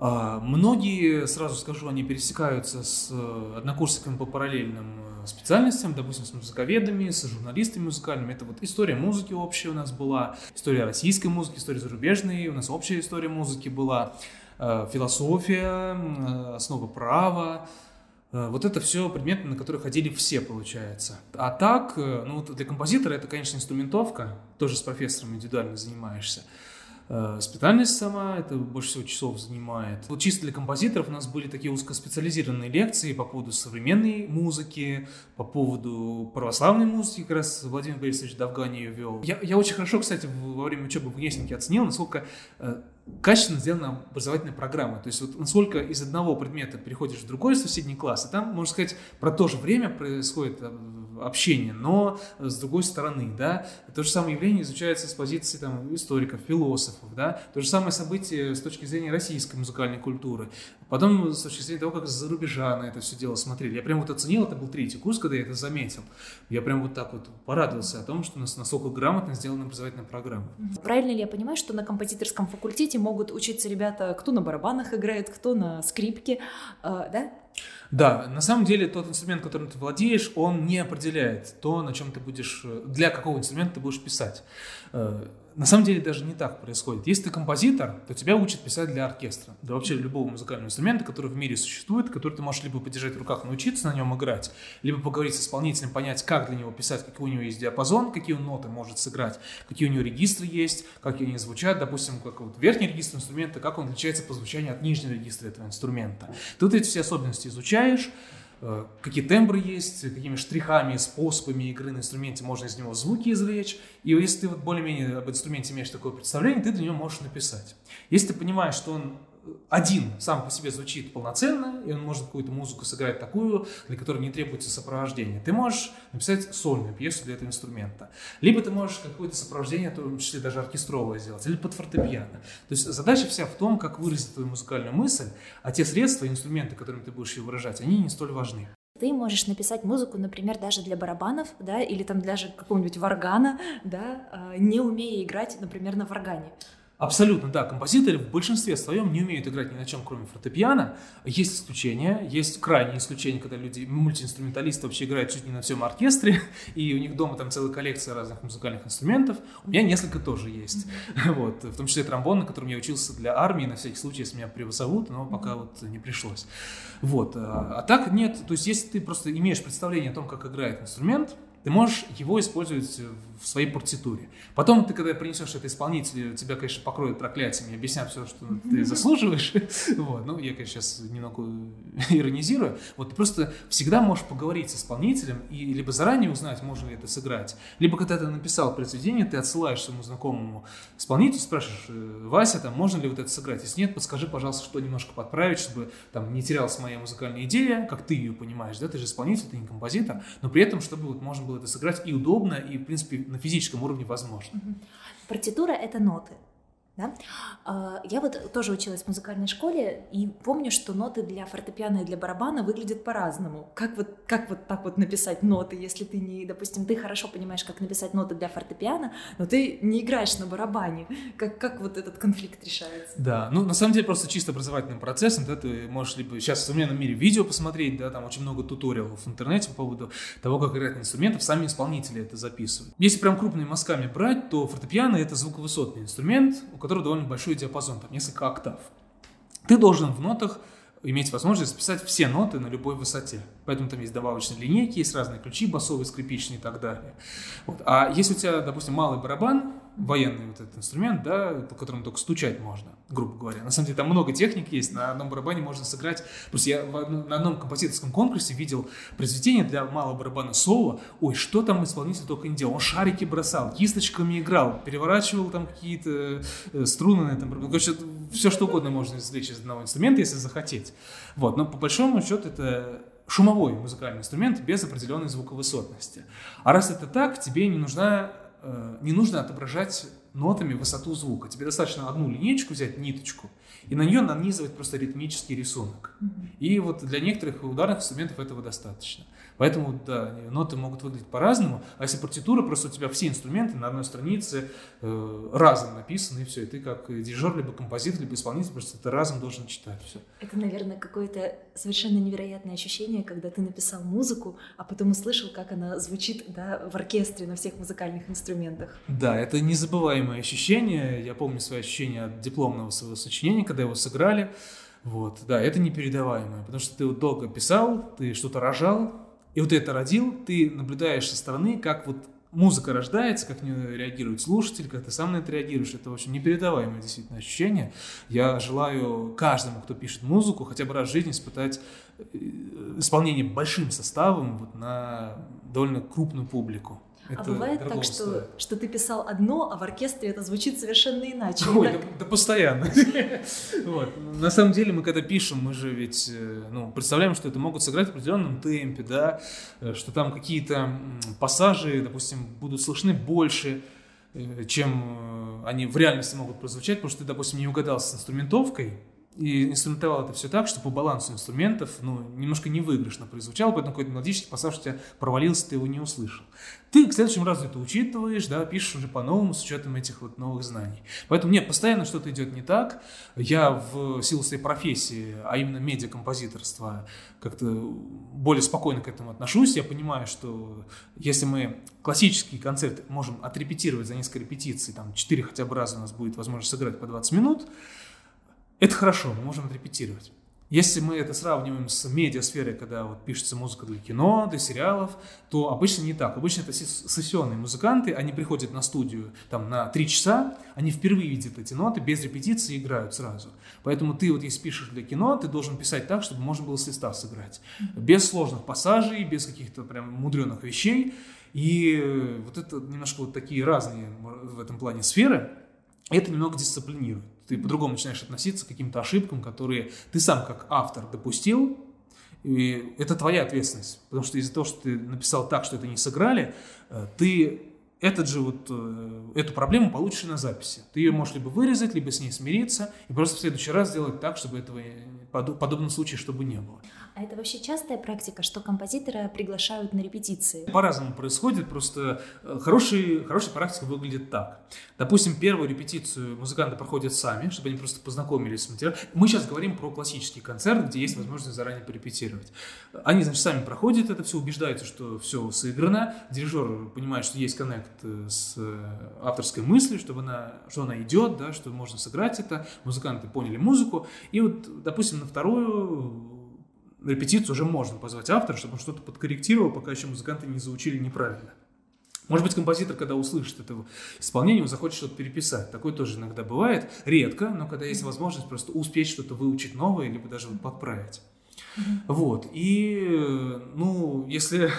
А, многие, сразу скажу, они пересекаются с э, однокурсниками по параллельным э, специальностям, допустим, с музыковедами, с журналистами музыкальными. Это вот история музыки общая у нас была, история российской музыки, история зарубежной, у нас общая история музыки была. Э, философия, э, основы права. Э, вот это все предметы, на которые ходили все, получается. А так, ну, для композитора это, конечно, инструментовка, тоже с профессором индивидуально занимаешься. Специальность сама, это больше всего часов занимает. Вот чисто для композиторов у нас были такие узкоспециализированные лекции по поводу современной музыки, по поводу православной музыки, как раз Владимир Борисович Довгань ее вел. Я, я очень хорошо, кстати, во время учебы в Гнесинке оценил, насколько качественно сделана образовательная программа. То есть вот насколько из одного предмета переходишь в другой соседний класс, и там, можно сказать, про то же время происходит общение, но с другой стороны, да, то же самое явление изучается с позиции там, историков, философов, да, то же самое событие с точки зрения российской музыкальной культуры, потом с точки зрения того, как за рубежа на это все дело смотрели. Я прям вот оценил, это был третий курс, когда я это заметил. Я прям вот так вот порадовался о том, что у нас насколько грамотно сделана образовательная программа. Правильно ли я понимаю, что на композиторском факультете могут учиться ребята, кто на барабанах играет, кто на скрипке, э, да? Да, на самом деле тот инструмент, которым ты владеешь, он не определяет то, на чем ты будешь, для какого инструмента ты будешь писать. На самом деле даже не так происходит. Если ты композитор, то тебя учат писать для оркестра, да вообще любого музыкального инструмента, который в мире существует, который ты можешь либо подержать в руках, научиться на нем играть, либо поговорить с исполнителем, понять, как для него писать, какой у него есть диапазон, какие он ноты может сыграть, какие у него регистры есть, как они звучат, допустим, как вот верхний регистр инструмента, как он отличается по звучанию от нижнего регистра этого инструмента. Тут эти все особенности изучаешь, какие тембры есть, какими штрихами, способами игры на инструменте можно из него звуки извлечь. И если ты вот более-менее об инструменте имеешь такое представление, ты для него можешь написать. Если ты понимаешь, что он один сам по себе звучит полноценно, и он может какую-то музыку сыграть такую, для которой не требуется сопровождение. Ты можешь написать сольную пьесу для этого инструмента. Либо ты можешь какое-то сопровождение, в том числе даже оркестровое сделать, или под фортепиано. То есть задача вся в том, как выразить твою музыкальную мысль, а те средства, инструменты, которыми ты будешь ее выражать, они не столь важны. Ты можешь написать музыку, например, даже для барабанов, да, или там даже какого-нибудь варгана, да, а, не умея играть, например, на варгане. Абсолютно, да. Композиторы в большинстве своем не умеют играть ни на чем, кроме фортепиано. Есть исключения, есть крайние исключения, когда люди, мультиинструменталисты вообще играют чуть не на всем оркестре, (laughs) и у них дома там целая коллекция разных музыкальных инструментов. У меня несколько тоже есть. (laughs) Вот, в том числе тромбон, на котором я учился для армии, на всякий случай, если меня превозовут, но пока вот не пришлось. Вот. А, а так нет, то есть если ты просто имеешь представление о том, как играет инструмент, ты можешь его использовать в своей партитуре. Потом ты, когда принесешь это исполнителю, тебя, конечно, покроют проклятиями, объяснят все, что ты заслуживаешь. (laughs) Вот. Ну, я, конечно, сейчас немного (laughs) иронизирую. Вот ты просто всегда можешь поговорить с исполнителем и либо заранее узнать, можно ли это сыграть, либо когда ты написал произведение, ты отсылаешь своему знакомому исполнителю, спрашиваешь, «Э, Вася, там, можно ли вот это сыграть? Если нет, подскажи, пожалуйста, что немножко подправить, чтобы там не терялась моя музыкальная идея, как ты ее понимаешь, да, ты же исполнитель, ты не композитор, но при этом, чтобы вот можно было это сыграть и удобно, и, в принципе, на физическом уровне возможно. Партитура — это ноты. Да? А, я вот тоже училась в музыкальной школе и помню, что ноты для фортепиано и для барабана выглядят по-разному. Как вот, как вот так вот написать ноты, если ты не, допустим, ты хорошо понимаешь, как написать ноты для фортепиано, но ты не играешь на барабане. Как, как вот этот конфликт решается? Да, ну на самом деле просто чисто образовательным процессом, да, ты можешь либо сейчас в современном мире видео посмотреть, да, там очень много туториалов в интернете по поводу того, как играть на инструментах, сами исполнители это записывают. Если прям крупными мазками брать, то фортепиано это звуковысотный инструмент, у которого довольно большой диапазон, там несколько октав. Ты должен в нотах иметь возможность записать все ноты на любой высоте. Поэтому там есть добавочные линейки, есть разные ключи, басовые, скрипичные и так далее. Вот. А если у тебя, допустим, малый барабан, военный вот этот инструмент, да, по которому только стучать можно, грубо говоря. На самом деле там много техник есть, на одном барабане можно сыграть. Просто я на одном композиторском конкурсе видел произведение для малого барабана соло. Ой, что там исполнитель только не делал. Он шарики бросал, кисточками играл, переворачивал там какие-то э, струны на этом. Короче, все что угодно можно извлечь из одного инструмента, если захотеть. Вот, но по большому счету это шумовой музыкальный инструмент без определенной звуковысотности. А раз это так, тебе не нужна Э, не нужно отображать нотами высоту звука. Тебе достаточно одну линейку взять, ниточку, и на нее нанизывать просто ритмический рисунок. Mm-hmm. И вот для некоторых ударных инструментов этого достаточно. Поэтому, да, ноты могут выглядеть по-разному, а если партитура, просто у тебя все инструменты на одной странице э, разом написаны, и все, и ты как дирижер, либо композитор, либо исполнитель, просто ты разом должен читать все. Это, наверное, какое-то совершенно невероятное ощущение, когда ты написал музыку, а потом услышал, как она звучит да, в оркестре на всех музыкальных инструментах. Да, это незабываемое ощущение. Я помню свои ощущения от дипломного своего сочинения, когда его сыграли. Вот, да, это непередаваемое, потому что ты вот долго писал, ты что-то рожал, и вот это родил, ты наблюдаешь со стороны, как вот музыка рождается, как не реагирует слушатель, как ты сам на это реагируешь. Это, в общем, непередаваемое действительно ощущение. Я желаю каждому, кто пишет музыку, хотя бы раз в жизни испытать э, исполнение большим составом вот на довольно крупную публику. А это а бывает так, что, что ты писал одно, а в оркестре это звучит совершенно иначе. Ой, да, да постоянно. (laughs) вот. На самом деле мы когда пишем, мы же ведь э, ну, представляем, что это могут сыграть в определенном темпе, да, э, что там какие-то пассажи, допустим, будут слышны больше, э, чем они в реальности могут прозвучать, потому что ты, допустим, не угадал с инструментовкой, и инструментовал это все так, что по балансу инструментов, ну, немножко невыигрышно прозвучало, поэтому какой-то мелодический пассаж у тебя провалился, ты его не услышал. Ты к следующему разу это учитываешь, да, пишешь уже по-новому с учетом этих вот новых знаний. Поэтому нет, постоянно что-то идет не так. Я в силу своей профессии, а именно медиакомпозиторства, как-то более спокойно к этому отношусь. Я понимаю, что если мы классический концерт можем отрепетировать за несколько репетиций, там 4 хотя бы раза у нас будет возможность сыграть по 20 минут, это хорошо, мы можем отрепетировать. Если мы это сравниваем с медиасферой, когда вот пишется музыка для кино, для сериалов, то обычно не так. Обычно это сессионные музыканты, они приходят на студию там на три часа, они впервые видят эти ноты, без репетиции играют сразу. Поэтому ты вот если пишешь для кино, ты должен писать так, чтобы можно было с листа сыграть. Без сложных пассажей, без каких-то прям мудреных вещей. И вот это немножко вот такие разные в этом плане сферы. Это немного дисциплинирует ты по-другому начинаешь относиться к каким-то ошибкам, которые ты сам как автор допустил, и это твоя ответственность. Потому что из-за того, что ты написал так, что это не сыграли, э, ты этот же вот, э, эту проблему получишь на записи. Ты ее можешь либо вырезать, либо с ней смириться, и просто в следующий раз сделать так, чтобы этого подобного случая чтобы не было. А это вообще частая практика, что композитора приглашают на репетиции? По-разному происходит, просто э, хороший, хорошая практика выглядит так. Допустим, первую репетицию музыканты проходят сами, чтобы они просто познакомились с материалом. Мы сейчас говорим про классический концерт, где есть возможность заранее порепетировать. Они, значит, сами проходят это все, убеждаются, что все сыграно. Дирижер понимает, что есть коннект э, с э, авторской мыслью, чтобы она, что она идет, да, что можно сыграть это. Музыканты поняли музыку. И вот, допустим, на вторую на репетицию уже можно позвать автора, чтобы он что-то подкорректировал, пока еще музыканты не заучили неправильно. Может быть, композитор, когда услышит это исполнение, он захочет что-то переписать. Такое тоже иногда бывает. Редко, но когда есть возможность просто успеть что-то выучить новое, либо даже вот подправить. Вот. И, ну, если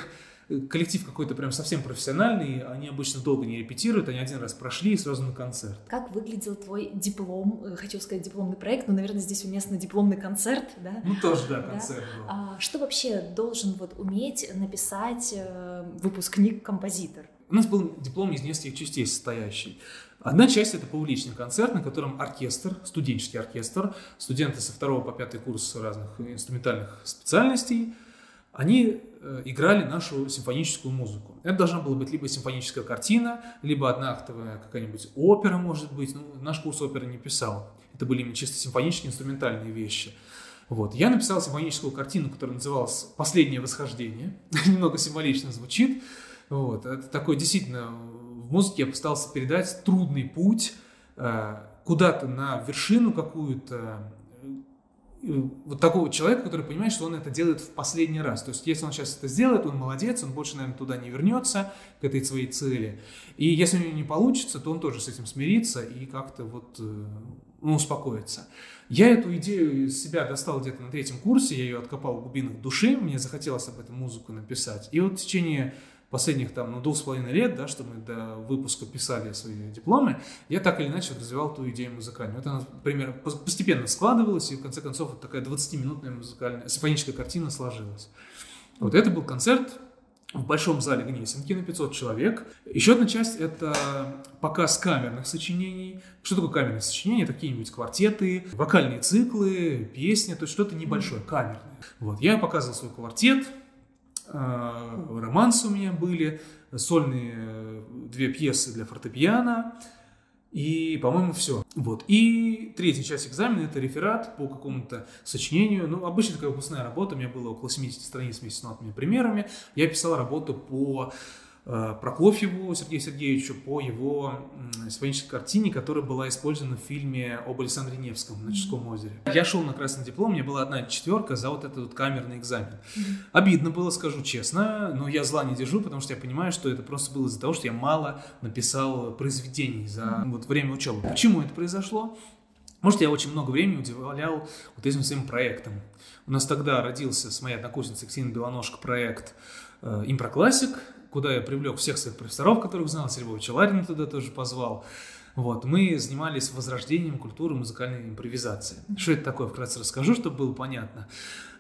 коллектив какой-то прям совсем профессиональный, они обычно долго не репетируют, они один раз прошли и сразу на концерт. Как выглядел твой диплом, э, хочу сказать дипломный проект, но, наверное, здесь уместно дипломный концерт, да? Ну, тоже, да, концерт да? был. А, что вообще должен вот уметь написать э, выпускник-композитор? У нас был диплом из нескольких частей состоящий. Одна часть – это публичный концерт, на котором оркестр, студенческий оркестр, студенты со второго по пятый курс разных инструментальных специальностей – они э, играли нашу симфоническую музыку. Это должна была быть либо симфоническая картина, либо одноактовая какая-нибудь опера, может быть. Ну, наш курс оперы не писал. Это были именно чисто симфонические инструментальные вещи. Вот. Я написал симфоническую картину, которая называлась «Последнее восхождение». (laughs) Немного символично звучит. Вот. Это такой, действительно, в музыке я постарался передать трудный путь э, куда-то на вершину какую-то, вот такого человека, который понимает, что он это делает в последний раз. То есть, если он сейчас это сделает, он молодец, он больше, наверное, туда не вернется, к этой своей цели. И если у него не получится, то он тоже с этим смирится и как-то вот э, ну, успокоится. Я эту идею из себя достал где-то на третьем курсе, я ее откопал в глубинах души, мне захотелось об этом музыку написать. И вот в течение последних там, ну, двух с половиной лет, да, что мы до выпуска писали свои дипломы, я так или иначе развивал ту идею музыкальную. Вот например, постепенно складывалась, и в конце концов вот такая 20-минутная музыкальная, симфоническая картина сложилась. Вот это был концерт в большом зале Гнесинки на 500 человек. Еще одна часть – это показ камерных сочинений. Что такое камерные сочинения? Это какие-нибудь квартеты, вокальные циклы, песни, то есть что-то небольшое, камерное. Вот, я показывал свой квартет, романсы у меня были, сольные э, две пьесы для фортепиано, и, по-моему, все. Вот. И третья часть экзамена – это реферат по какому-то сочинению. Ну, обычно такая выпускная работа, у меня было около 70 страниц вместе с примерами. Я писал работу по Прокофьеву Сергею Сергеевичу по его симфонической картине, которая была использована в фильме об Александре Невском на Ческом озере. Я шел на красный диплом, у меня была одна четверка за вот этот вот камерный экзамен. Обидно было, скажу честно, но я зла не держу, потому что я понимаю, что это просто было из-за того, что я мало написал произведений за вот время учебы. Почему это произошло? Может, я очень много времени уделял вот этим своим проектам. У нас тогда родился с моей однокурсницей Ксенией Белоножко проект э, «Импроклассик», куда я привлек всех своих профессоров, которых знал, Сергея Ларина туда тоже позвал. Вот, мы занимались возрождением культуры музыкальной импровизации. Что это такое, вкратце расскажу, чтобы было понятно.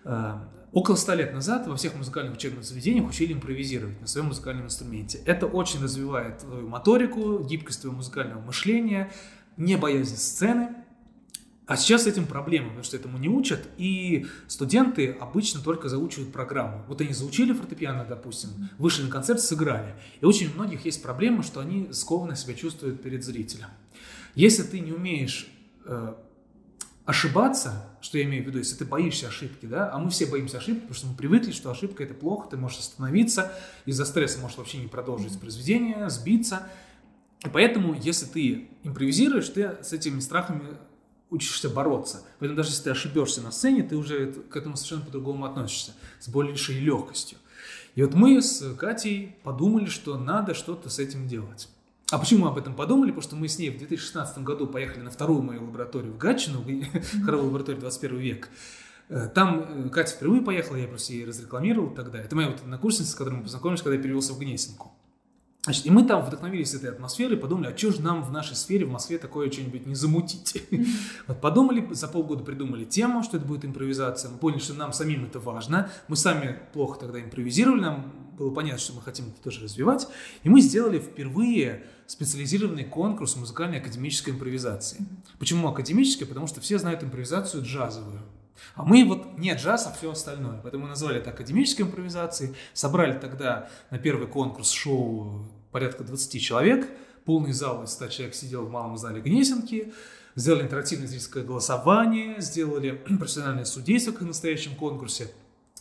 Э, около ста лет назад во всех музыкальных учебных заведениях учили импровизировать на своем музыкальном инструменте. Это очень развивает твою моторику, гибкость твоего музыкального мышления, не боязнь сцены, а сейчас с этим проблема, потому что этому не учат, и студенты обычно только заучивают программу. Вот они заучили фортепиано, допустим, вышли на концерт, сыграли. И очень у многих есть проблема, что они скованно себя чувствуют перед зрителем. Если ты не умеешь э, ошибаться, что я имею в виду, если ты боишься ошибки, да, а мы все боимся ошибки, потому что мы привыкли, что ошибка это плохо, ты можешь остановиться, из-за стресса можешь вообще не продолжить произведение, сбиться. И поэтому, если ты импровизируешь, ты с этими страхами учишься бороться. Поэтому даже если ты ошибешься на сцене, ты уже к этому совершенно по-другому относишься, с большей легкостью. И вот мы с Катей подумали, что надо что-то с этим делать. А почему мы об этом подумали? Потому что мы с ней в 2016 году поехали на вторую мою лабораторию в Гатчину, (laughs) хоровую лабораторию 21 век. Э, там э, Катя впервые поехала, я просто ей разрекламировал тогда. Это моя вот однокурсница, с которой мы познакомились, когда я перевелся в Гнесинку. Значит, и мы там вдохновились этой атмосферой, подумали, а что же нам в нашей сфере в Москве такое что-нибудь не замутить? Вот подумали, за полгода придумали тему, что это будет импровизация. Мы поняли, что нам самим это важно. Мы сами плохо тогда импровизировали, нам было понятно, что мы хотим это тоже развивать. И мы сделали впервые специализированный конкурс музыкальной академической импровизации. Почему академической? Потому что все знают импровизацию джазовую. А мы вот не джаз, а все остальное. Поэтому мы назвали это академической импровизацией. Собрали тогда на первый конкурс шоу порядка 20 человек. Полный зал из 100 человек сидел в малом зале Гнесинки. Сделали интерактивное зрительское голосование, сделали (clears throat) профессиональное судейство, как в настоящем конкурсе.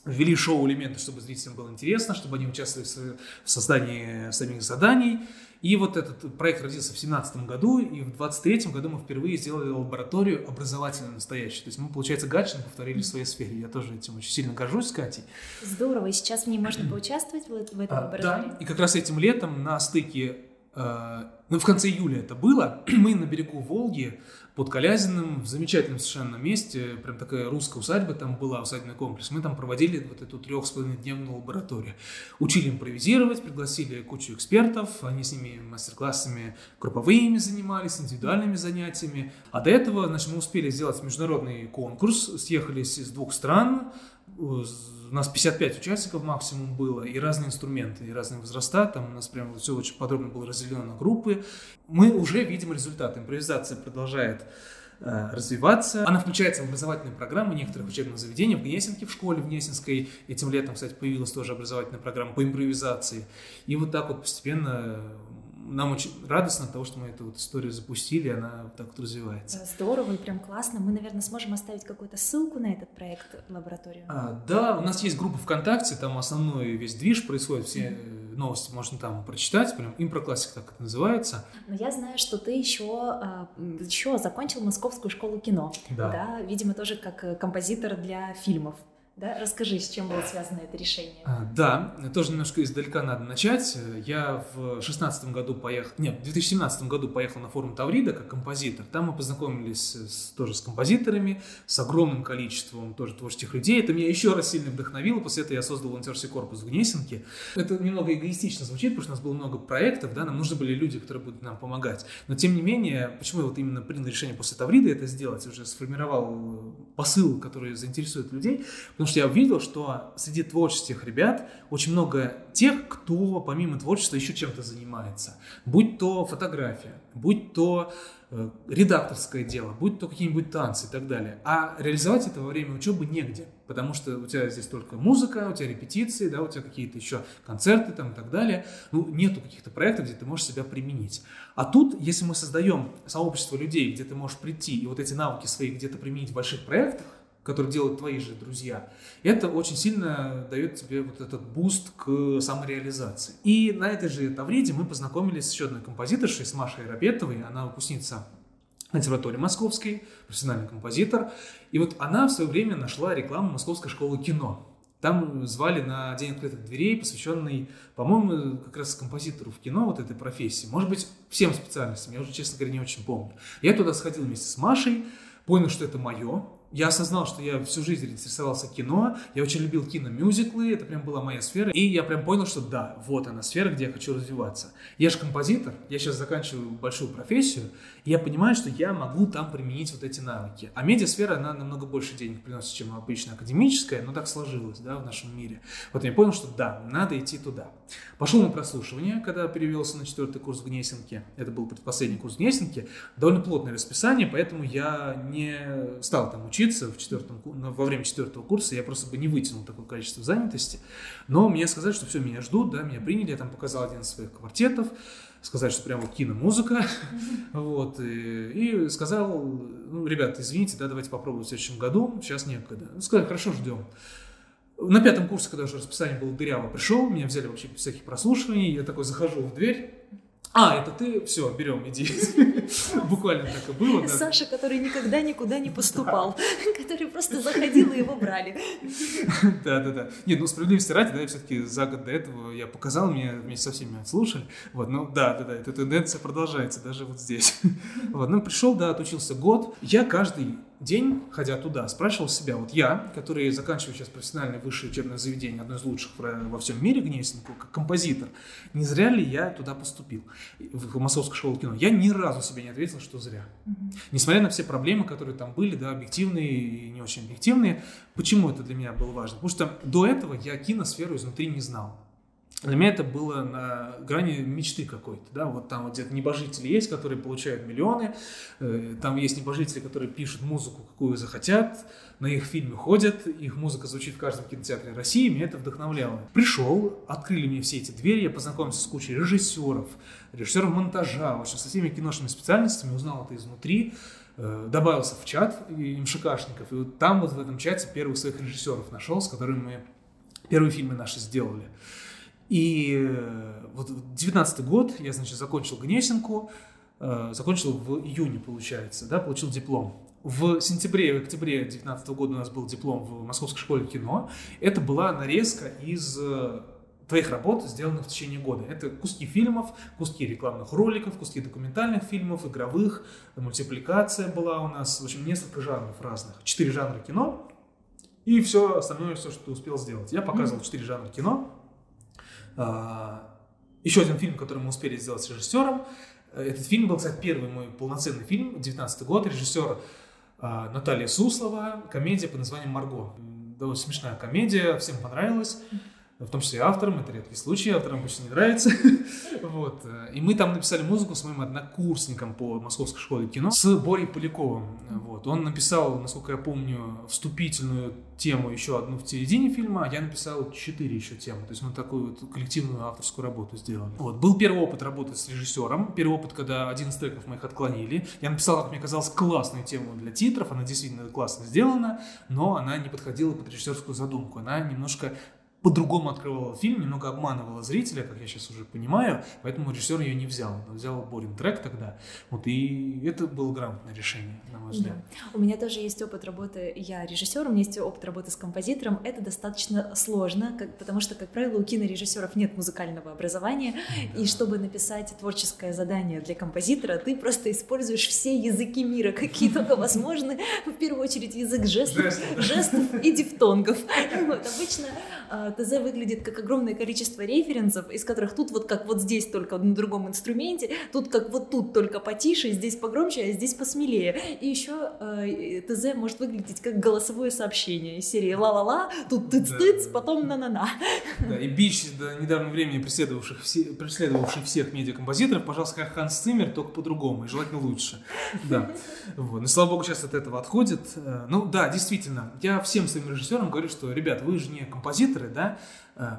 Ввели шоу-элементы, чтобы зрителям было интересно, чтобы они участвовали в создании самих заданий. И вот этот проект родился в 2017 году, и в 2023 году мы впервые сделали лабораторию образовательную настоящую. То есть мы, получается, Гатчин повторили в своей сфере. Я тоже этим очень сильно горжусь, Катей. Здорово, и сейчас в ней можно поучаствовать в, в этой а, лаборатории? Да, и как раз этим летом на стыке, э, ну в конце июля это было, (clears throat) мы на берегу Волги под Калязиным, в замечательном совершенно месте, прям такая русская усадьба там была, усадебный комплекс. Мы там проводили вот эту трех с половиной дневную лабораторию. Учили импровизировать, пригласили кучу экспертов, они с ними мастер-классами групповыми занимались, индивидуальными занятиями. А до этого, значит, мы успели сделать международный конкурс, съехались из двух стран, у нас 55 участников максимум было, и разные инструменты, и разные возраста, там у нас прям все очень подробно было разделено на группы. Мы уже видим результат, импровизация продолжает э, развиваться. Она включается в образовательные программы некоторых учебных заведений. В Гнесинке, в школе в Гнесинской, этим летом, кстати, появилась тоже образовательная программа по импровизации. И вот так вот постепенно нам очень радостно от того, что мы эту вот историю запустили, она так вот развивается. Здорово и прям классно. Мы, наверное, сможем оставить какую-то ссылку на этот проект лабораторию. А, да, у нас есть группа ВКонтакте, там основной весь движ происходит, все mm-hmm новости можно там прочитать, прям импроклассик так это называется. Но я знаю, что ты еще, а, еще закончил Московскую школу кино, Да. да, видимо, тоже как э, композитор для фильмов. Да? Расскажи, с чем было связано это решение? А, Да, тоже немножко издалека надо начать. Я в шестнадцатом году поехал, нет, в 2017 году поехал на форум Таврида как композитор. Там мы познакомились с- тоже с композиторами, с огромным количеством тоже творческих людей. Это меня еще раз сильно вдохновило. После этого я создал волонтерский корпус в Гнесинке. Это немного эгоистично звучит, потому что у нас было много проектов, да, нам нужны были люди, которые будут нам помогать. Но тем не менее, почему я вот именно принял решение после Таврида это сделать, уже сформировал посыл, который заинтересует людей, потому что я увидел, что среди творческих ребят очень много тех, кто помимо творчества еще чем-то занимается. Будь то фотография, будь то э, редакторское дело, будь то какие-нибудь танцы и так далее. А реализовать это во время учебы негде, потому что у тебя здесь только музыка, у тебя репетиции, да, у тебя какие-то еще концерты там и так далее. Ну, нету каких-то проектов, где ты можешь себя применить. А тут, если мы создаем сообщество людей, где ты можешь прийти и вот эти навыки свои где-то применить в больших проектах, которые делают твои же друзья, это очень сильно дает тебе вот этот boost к самореализации. И на этой же Тавриде мы познакомились с еще одной композиторшей, с Машей Рапетовой, она выпускница консерватории Московской, профессиональный композитор. И вот она в свое время нашла рекламу Московской школы кино. Там звали на День открытых дверей, посвященный, по-моему, как раз композитору в кино, вот этой профессии. Может быть, всем специальностям, я уже, честно говоря, не очень помню. Я туда сходил вместе с Машей, понял, что это мое. Я осознал, что я всю жизнь интересовался кино, я очень любил киномюзиклы, это прям была моя сфера. И я прям понял, что да, вот она сфера, где я хочу развиваться. Я же композитор, я сейчас заканчиваю большую профессию, и я понимаю, что я могу там применить вот эти навыки. А медиасфера, она намного больше денег приносит, чем обычно академическая, но так сложилось, да, в нашем мире. Вот я понял, что да, надо идти туда. Пошел на прослушивание, когда перевелся на четвертый курс в Гнесинке. Это был предпоследний курс в Гнесинке. Довольно плотное расписание, поэтому я не стал там учиться в четвертом, ну, во время четвертого курса. Я просто бы не вытянул такое количество занятости. Но мне сказали, что все, меня ждут, да, меня приняли. Я там показал один из своих квартетов. Сказать, что прям вот киномузыка. (laughs) Вот. И, и сказал, ну, ребят, извините, да, давайте попробуем в следующем году. Сейчас некогда. Ну, сказали, хорошо, ждем. На пятом курсе, когда уже расписание было дыряво, пришел, меня взяли вообще без всяких прослушиваний, я такой захожу в дверь, а, это ты, все, берем, иди. (laughs) Буквально так и было. да. Саша, который никогда никуда не поступал, (laughs) который просто заходил и его брали. (laughs) Да, да, да. Нет, ну справедливости ради, да, все-таки за год до этого я показал, меня вместе со всеми отслушали. Вот, ну да, да, да, эта тенденция продолжается даже вот здесь. Вот, ну пришел, да, отучился год. Я каждый день, ходя туда, спрашивал себя, вот я, который заканчиваю сейчас профессиональное высшее учебное заведение, одно из лучших во всем мире, Гнесинку, как композитор, не зря ли я туда поступил, в Московскую школу кино? Я ни разу себе не ответил, что зря. Несмотря на все проблемы, которые там были, да, объективные и не очень объективные, почему это для меня было важно? Потому что до этого я киносферу изнутри не знал. Для меня это было на грани мечты какой-то, да, вот там где-то небожители есть, которые получают миллионы, э, там есть небожители, которые пишут музыку, какую захотят, на их фильмы ходят, их музыка звучит в каждом кинотеатре России, меня это вдохновляло. Пришел, открыли мне все эти двери, я познакомился с кучей режиссеров, режиссеров монтажа, в общем, со всеми киношными специальностями, узнал это изнутри, э, добавился в чат МШКшников, и вот там вот в этом чате первых своих режиссеров нашел, с которыми мы первые фильмы наши сделали. И э, вот 19 год я, значит, закончил Гнесинку, э, закончил в июне, получается, да, получил диплом. В сентябре и октябре 2019 года у нас был диплом в Московской школе кино. Это была нарезка из э, твоих работ, сделанных в течение года. Это куски фильмов, куски рекламных роликов, куски документальных фильмов, игровых, мультипликация была у нас, в общем, несколько жанров разных. Четыре жанра кино, и все остальное, все, что ты успел сделать. Я показывал четыре жанра кино. А, Еще один фильм, который мы успели сделать с режиссером. Э, Этот фильм был, кстати, первый мой полноценный фильм, 19 год, режиссер а, Наталья Суслова, комедия под названием «Марго». Довольно смешная комедия, всем понравилась, в том числе и авторам, это редкий случай, авторам обычно не нравится. (laughs) Вот. э, И мы там написали музыку с моим однокурсником по Московской школе кино, с Борей Поляковым. Вот. Он написал, насколько я помню, вступительную тему еще одну в середине фильма, а я написал четыре еще темы. То есть мы такую вот коллективную авторскую работу сделали. Вот. Был первый опыт работы с режиссером, первый опыт, когда один из треков моих отклонили. Я написал, как мне казалось, классную тему для титров, она действительно классно сделана, но она не подходила под режиссерскую задумку. Она немножко по-другому открывала фильм, немного обманывала зрителя, как я сейчас уже понимаю, поэтому режиссер ее не взял. Он взял Борин трек тогда. Вот, и это было грамотное решение, на мой взгляд. Да. У меня тоже есть опыт работы, я режиссер, у меня есть опыт работы с композитором. Это достаточно сложно, как, потому что, как правило, у кинорежиссеров нет музыкального образования, да. и чтобы написать творческое задание для композитора, ты просто используешь все языки мира, какие только (laughs) возможны. В первую очередь язык жестов, жестов и дифтонгов. Обычно а, ТЗ выглядит как огромное количество референсов, из которых тут вот как вот здесь только на другом инструменте, тут как вот тут только потише, здесь погромче, а здесь посмелее. И еще э, ТЗ может выглядеть как голосовое сообщение из серии ла-ла-ла, тут тыц-тыц, да, потом на-на-на. Да, и бич до недавнего времени преследовавших все, преследовавший всех медиакомпозиторов, пожалуйста, как Ханс Циммер, только по-другому, и желательно лучше. Да. Вот. Но, слава богу, сейчас от этого отходит. Э, ну да, действительно, я всем своим режиссерам говорю, что, ребят, вы же не композиторы, да, э,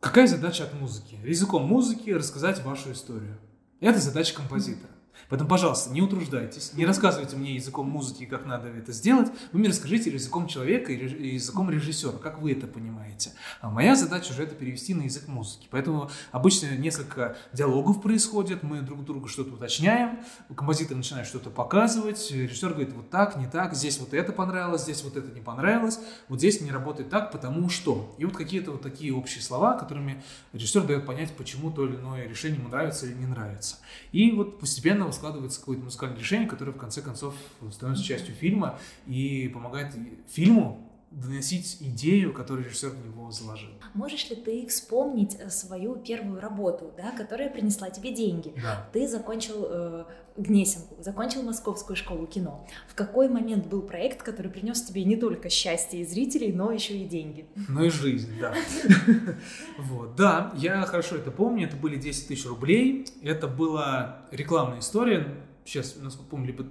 какая задача от музыки? Языком музыки рассказать вашу историю. Это задача композитора. Поэтому, пожалуйста, не утруждайтесь, не рассказывайте мне языком музыки, как надо это сделать. Вы мне расскажите языком человека и языком режиссера, как вы это понимаете. А моя задача уже это перевести на язык музыки. Поэтому обычно несколько диалогов происходит, мы друг другу что-то уточняем, композитор начинает что-то показывать, режиссер говорит вот так, не так, здесь вот это понравилось, здесь вот это не понравилось, вот здесь не работает так, потому что. И вот какие-то вот такие общие слова, которыми режиссер дает понять, почему то или иное решение ему нравится или не нравится. И вот постепенно складывается какое-то музыкальное решение, которое в конце концов становится частью фильма и помогает фильму доносить идею, которую режиссер в него заложил. Можешь ли ты вспомнить э, свою первую работу, да, которая принесла тебе деньги? Да. Ты закончил э, Гнесинку, закончил Московскую школу кино. В какой момент был проект, который принес тебе не только счастье и зрителей, но еще и деньги? Ну и жизнь, да. (laughs) Вот, да, я хорошо это помню, это были 10 тысяч рублей, это была рекламная история, сейчас, насколько помню, либо,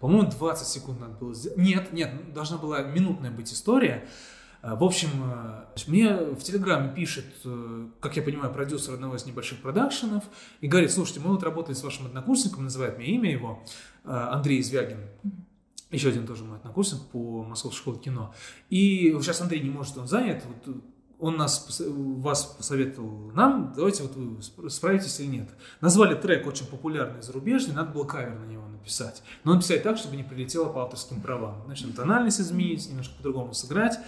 по-моему, 20 секунд надо было сделать. Нет, нет, должна была минутная быть история. А, в общем, э, мне в Телеграме пишет, э, как я понимаю, продюсер одного из небольших продакшенов и говорит, слушайте, мы вот работали с вашим однокурсником, называет мне имя его, э, Андрей Звягин. Еще один тоже мой однокурсник по Московской школе кино. И сейчас Андрей не может, он занят. Вот он нас, вас посоветовал нам, давайте вот вы справитесь или нет. Назвали трек очень популярный, зарубежный, надо было кавер на него написать. Но написать так, чтобы не прилетело по авторским правам. Значит, тональность изменить, немножко по-другому сыграть.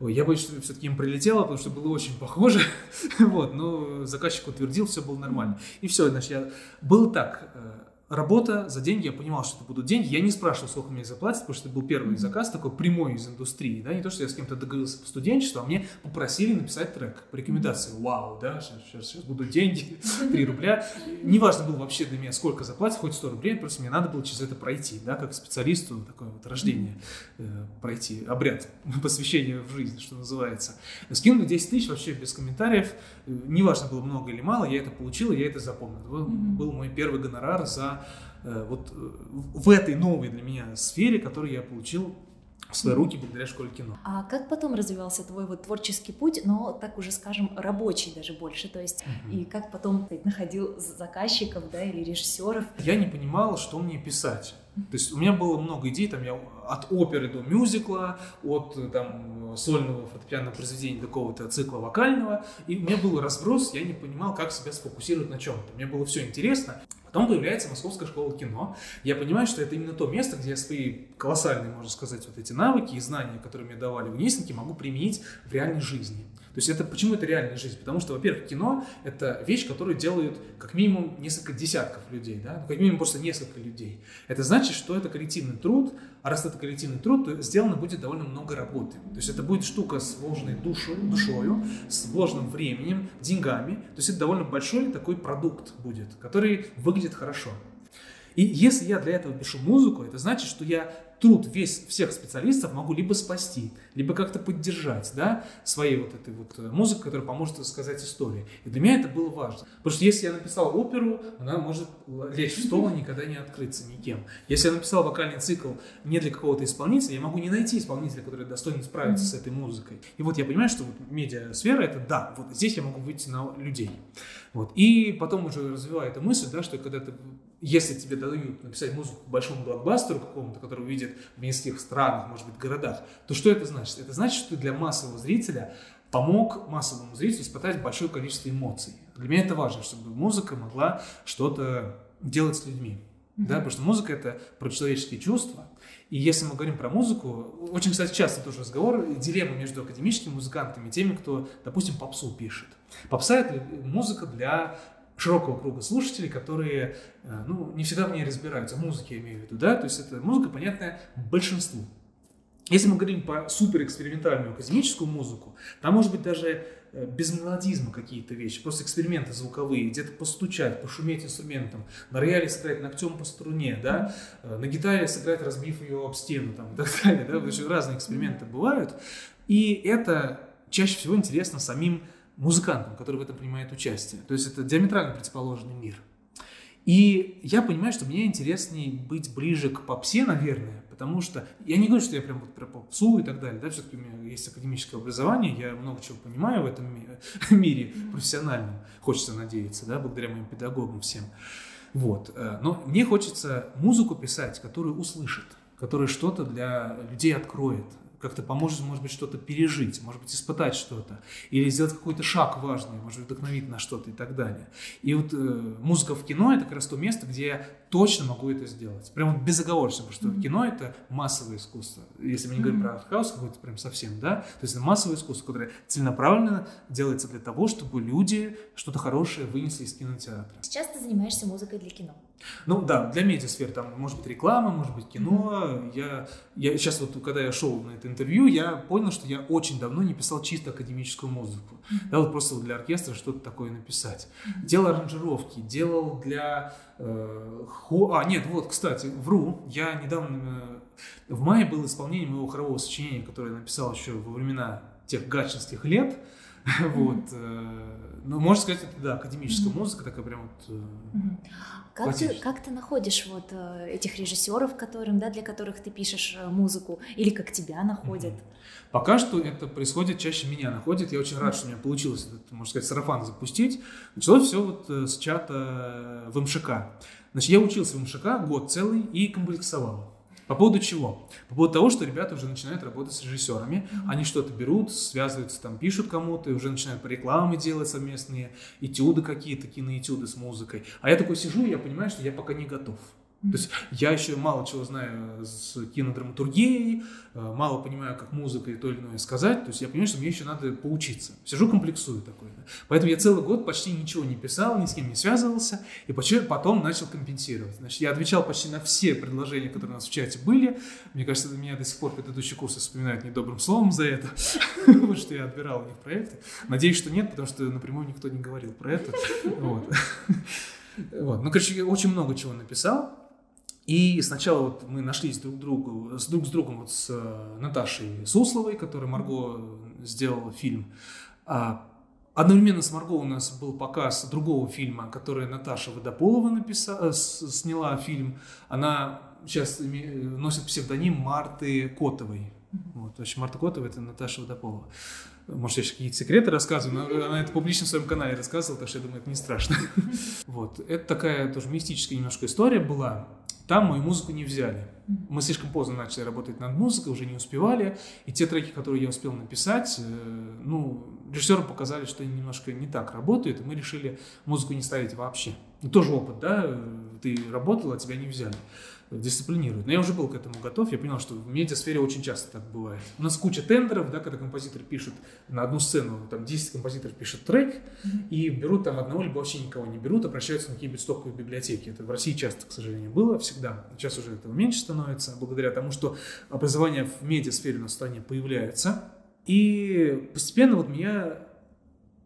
Ой, я боюсь, что все-таки им прилетело, потому что было очень похоже. (laughs) вот, но заказчик утвердил, все было нормально. И все, значит, я... Было так, э, работа за деньги, я понимал, что это будут деньги. Я не спрашивал, сколько мне заплатят, потому что это был первый заказ такой прямой из индустрии. Да? Не то, что я с кем-то договорился по студенчеству, а мне попросили написать трек по рекомендации. Вау, да, сейчас, сейчас, сейчас будут деньги, (laughs) 3 рубля. Неважно было вообще для меня, сколько заплатят, хоть 100 рублей, просто мне надо было через это пройти, да, как специалисту такое вот рождение э, пройти, обряд (laughs) посвящения в жизнь, что называется. Скинули 10 тысяч вообще без комментариев, э, неважно было много или мало, я это получил, я это запомнил. Это был мой первый гонорар за Э, вот э, в этой новой для меня сфере, которую я получил в свои руки благодаря школе кино. А как потом развивался твой вот творческий путь, но так уже скажем рабочий даже больше, то есть угу. и как потом ты находил заказчиков, да, или режиссеров? Я не понимал, что мне писать. То есть у меня было много идей, там я от оперы до мюзикла, от там сольного фортепианного произведения до какого-то цикла вокального, и у меня был разброс, я не понимал, как себя сфокусировать на чем-то. Мне было все интересно, Потом появляется Московская школа кино. Я понимаю, что это именно то место, где я свои колоссальные, можно сказать, вот эти навыки и знания, которые мне давали в Нисенке, могу применить в реальной жизни. То есть это почему это реальная жизнь? Потому что, во-первых, кино — это вещь, которую делают как минимум несколько десятков людей, да? ну, как минимум просто несколько людей. Это значит, что это коллективный труд, а раз это коллективный труд, то сделано будет довольно много работы. То есть это будет штука с вложенной душу, душою, с вложенным временем, деньгами. То есть это довольно большой такой продукт будет, который выглядит хорошо. И если я для этого пишу музыку, это значит, что я труд весь всех специалистов могу либо спасти, либо как-то поддержать, да, своей вот этой вот э, музыкой, которая поможет рассказать историю. И для меня это было важно. Потому что если я написал оперу, она может лечь в стол и никогда не открыться никем. Если я написал вокальный цикл не для какого-то исполнителя, я могу не найти исполнителя, который достойно справиться с этой музыкой. И вот я понимаю, что вот медиасфера это да, вот здесь я могу выйти на людей. Вот. И потом уже развиваю эту мысль, да, что когда ты если тебе дают написать музыку к большому блокбастеру какому-то, который увидят в нескольких странах, может быть, городах, то что это значит? Это значит, что ты для массового зрителя помог массовому зрителю испытать большое количество эмоций. Для меня это важно, чтобы музыка могла что-то делать с людьми. Mm-hmm. Да, потому что музыка это про человеческие чувства. И если мы говорим про музыку, очень, кстати, часто тоже разговор, дилемма между академическими музыкантами и теми, кто, допустим, попсу пишет. Попса это музыка для широкого круга слушателей, которые э, ну, не всегда в ней разбираются, музыке я имею в виду, да, то есть это музыка, понятная большинству. Если мы говорим по суперэкспериментальную академическую музыку, там может быть даже э, без мелодизма какие-то вещи, просто эксперименты звуковые, где-то постучать, пошуметь инструментом, на рояле сыграть ногтем по струне, да, э, на гитаре сыграть, разбив ее об стену там, (laughs) и так далее, да, очень разные эксперименты бывают, и это чаще всего интересно самим музыкантам, которые в этом принимают участие. То есть это диаметрально противоположный мир. И я понимаю, что мне интереснее быть ближе к попсе, наверное, потому что я не говорю, что я прям вот про попсу и так далее, да, все-таки у меня есть академическое образование, я много чего понимаю в этом (laughs) мире профессиональном, хочется надеяться, да, благодаря моим педагогам всем. Вот. Э, но мне хочется музыку писать, которую услышит, которая что-то для людей откроет, как-то поможет, может быть, что-то пережить, может быть, испытать что-то, или сделать какой-то шаг важный, может вдохновить на что-то и так далее. И вот э, музыка в кино это как раз то место, где точно могу это сделать. Прям вот безоговорочно, потому что кино это массовое искусство. Если мы не говорим про артхаус какой-то прям совсем, да, то есть это массовое искусство, которое целенаправленно делается для того, чтобы люди что-то хорошее вынесли из кинотеатра. Сейчас ты занимаешься музыкой для кино. Ну да, для медиасфер там может быть реклама, может быть кино. Mm-hmm. Я, я сейчас вот, когда я шел на это интервью, я понял, что я очень давно не писал чисто академическую музыку. Mm-hmm. Да, вот просто вот для оркестра что-то такое написать. Mm-hmm. Делал аранжировки, делал для э, хо... А, нет, вот, кстати, вру. Я недавно, э, в мае было исполнение моего хорового сочинения, которое я написал еще во времена тех гатчинских лет. (laughs) Вот. Э, ну, можно сказать, это, да, академическая музыка, такая прям вот... Э, как ты, как ты находишь вот этих режиссеров, которым, да, для которых ты пишешь музыку, или как тебя находят? Пока что это происходит чаще меня находит. Я очень рад, что у меня получилось этот, можно сказать, сарафан запустить. Началось все вот с чата в МШК. Значит, я учился в МШК год целый и комплексовал. По поводу чего? По поводу того, что ребята уже начинают работать с режиссерами, mm-hmm. они что-то берут, связываются, там, пишут кому-то, и уже начинают по рекламы делать совместные этюды какие-то, киноэтюды с музыкой. А я такой сижу, и я понимаю, что я пока не готов. То есть я еще мало чего знаю с кинодраматургией, э, мало понимаю, как музыка и то или иное сказать. То есть я понимаю, что мне еще надо поучиться. Сижу, комплексую такой. Да. Поэтому я целый год почти ничего не писал, ни с кем не связывался, и потом начал компенсировать. Значит, я отвечал почти на все предложения, которые у нас в чате были. Мне кажется, меня до сих пор предыдущие курсы вспоминают недобрым словом за это, (laughs) вот что я отбирал у них проекты. Надеюсь, что нет, потому что напрямую никто не говорил про это. Вот. (laughs) Вот. Ну, короче, я очень много чего написал. И сначала вот мы нашлись друг другу, с друг с другом вот с э, Наташей Сусловой, которая Марго сделала фильм. А одновременно с Марго у нас был показ другого фильма, который Наташа Водополова написала, э, сняла фильм. Она сейчас носит псевдоним Марты Котовой. Вот, в общем, Марта Котова это Наташа Водополова. Может, я сейчас какие-то секреты рассказываю, но она это публично в своем канале рассказывала, так что я думаю, это не страшно. (laughs) Вот. Это такая тоже мистическая немножко история была. Там мою музыку не взяли. Мы слишком поздно начали работать над музыкой, уже не успевали. И те треки, которые я успел написать, э, ну, режиссеры показали, что они немножко не так работают, и мы решили музыку не ставить вообще. Ну, тоже опыт, да? Ты работал, а тебя не взяли дисциплинирует. Но я уже был к этому готов, я понял, что в медиасфере очень часто так бывает. У нас куча тендеров, да, когда композитор пишет на одну сцену, там 10 композиторов пишет трек, mm-hmm. и берут там одного, либо вообще никого не берут, обращаются на какие-нибудь стоковые библиотеки. Это в России часто, к сожалению, было всегда. Сейчас уже этого меньше становится, благодаря тому, что образование в медиасфере на стране появляется. И постепенно вот меня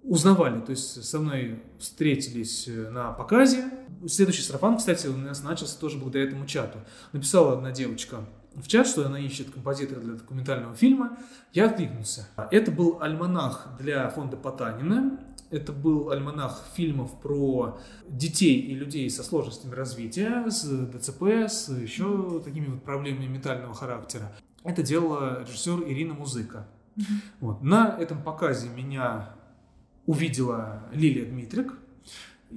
узнавали, то есть со мной встретились на показе. Следующий сарафан, кстати, у нас начался тоже благодаря этому чату. Написала одна девочка в чат, что она ищет композитора для документального фильма. Я откликнулся. Это был альманах для фонда Потанина. Это был альманах фильмов про детей и людей со сложностями развития, с ДЦП, с еще такими вот проблемами ментального характера. Это делала режиссер Ирина Музыка. Mm-hmm. Вот. На этом показе меня увидела Лилия Дмитрик,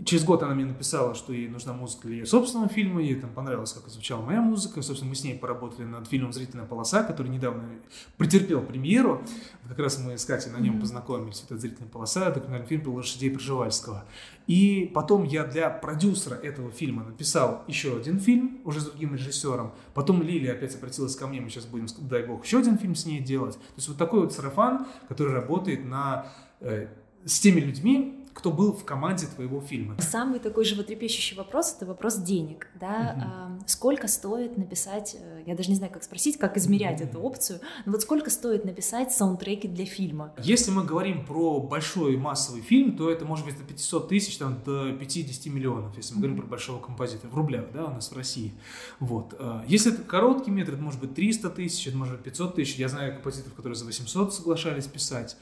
Через год она мне написала, что ей нужна музыка для ее собственного фильма, ей там понравилось, как звучала моя музыка. Собственно, мы с ней поработали над фильмом «Зрительная полоса», который недавно претерпел премьеру. Как раз мы с Катей на нем познакомились. Это «Зрительная полоса», документальный фильм про лошадей Пржевальского. И потом я для продюсера этого фильма написал еще один фильм, уже с другим режиссером. Потом Лилия опять обратилась ко мне, мы сейчас будем, дай бог, еще один фильм с ней делать. То есть вот такой вот сарафан, который работает на, э, с теми людьми, кто был в команде твоего фильма. Самый такой животрепещущий вопрос — это вопрос денег, да? Угу. сколько стоит написать, э, я даже не знаю, как спросить, как измерять угу. эту опцию, но вот сколько стоит написать саундтреки для фильма? Если мы говорим про большой массовый фильм, то это может быть от 500 тысяч там, до 50 миллионов, если мы говорим про большого композитора, в рублях, да, у нас в России. Вот. Э, если это короткий метр, это может быть 300 тысяч, это может быть 500 тысяч. Я знаю композиторов, которые за 800 соглашались писать.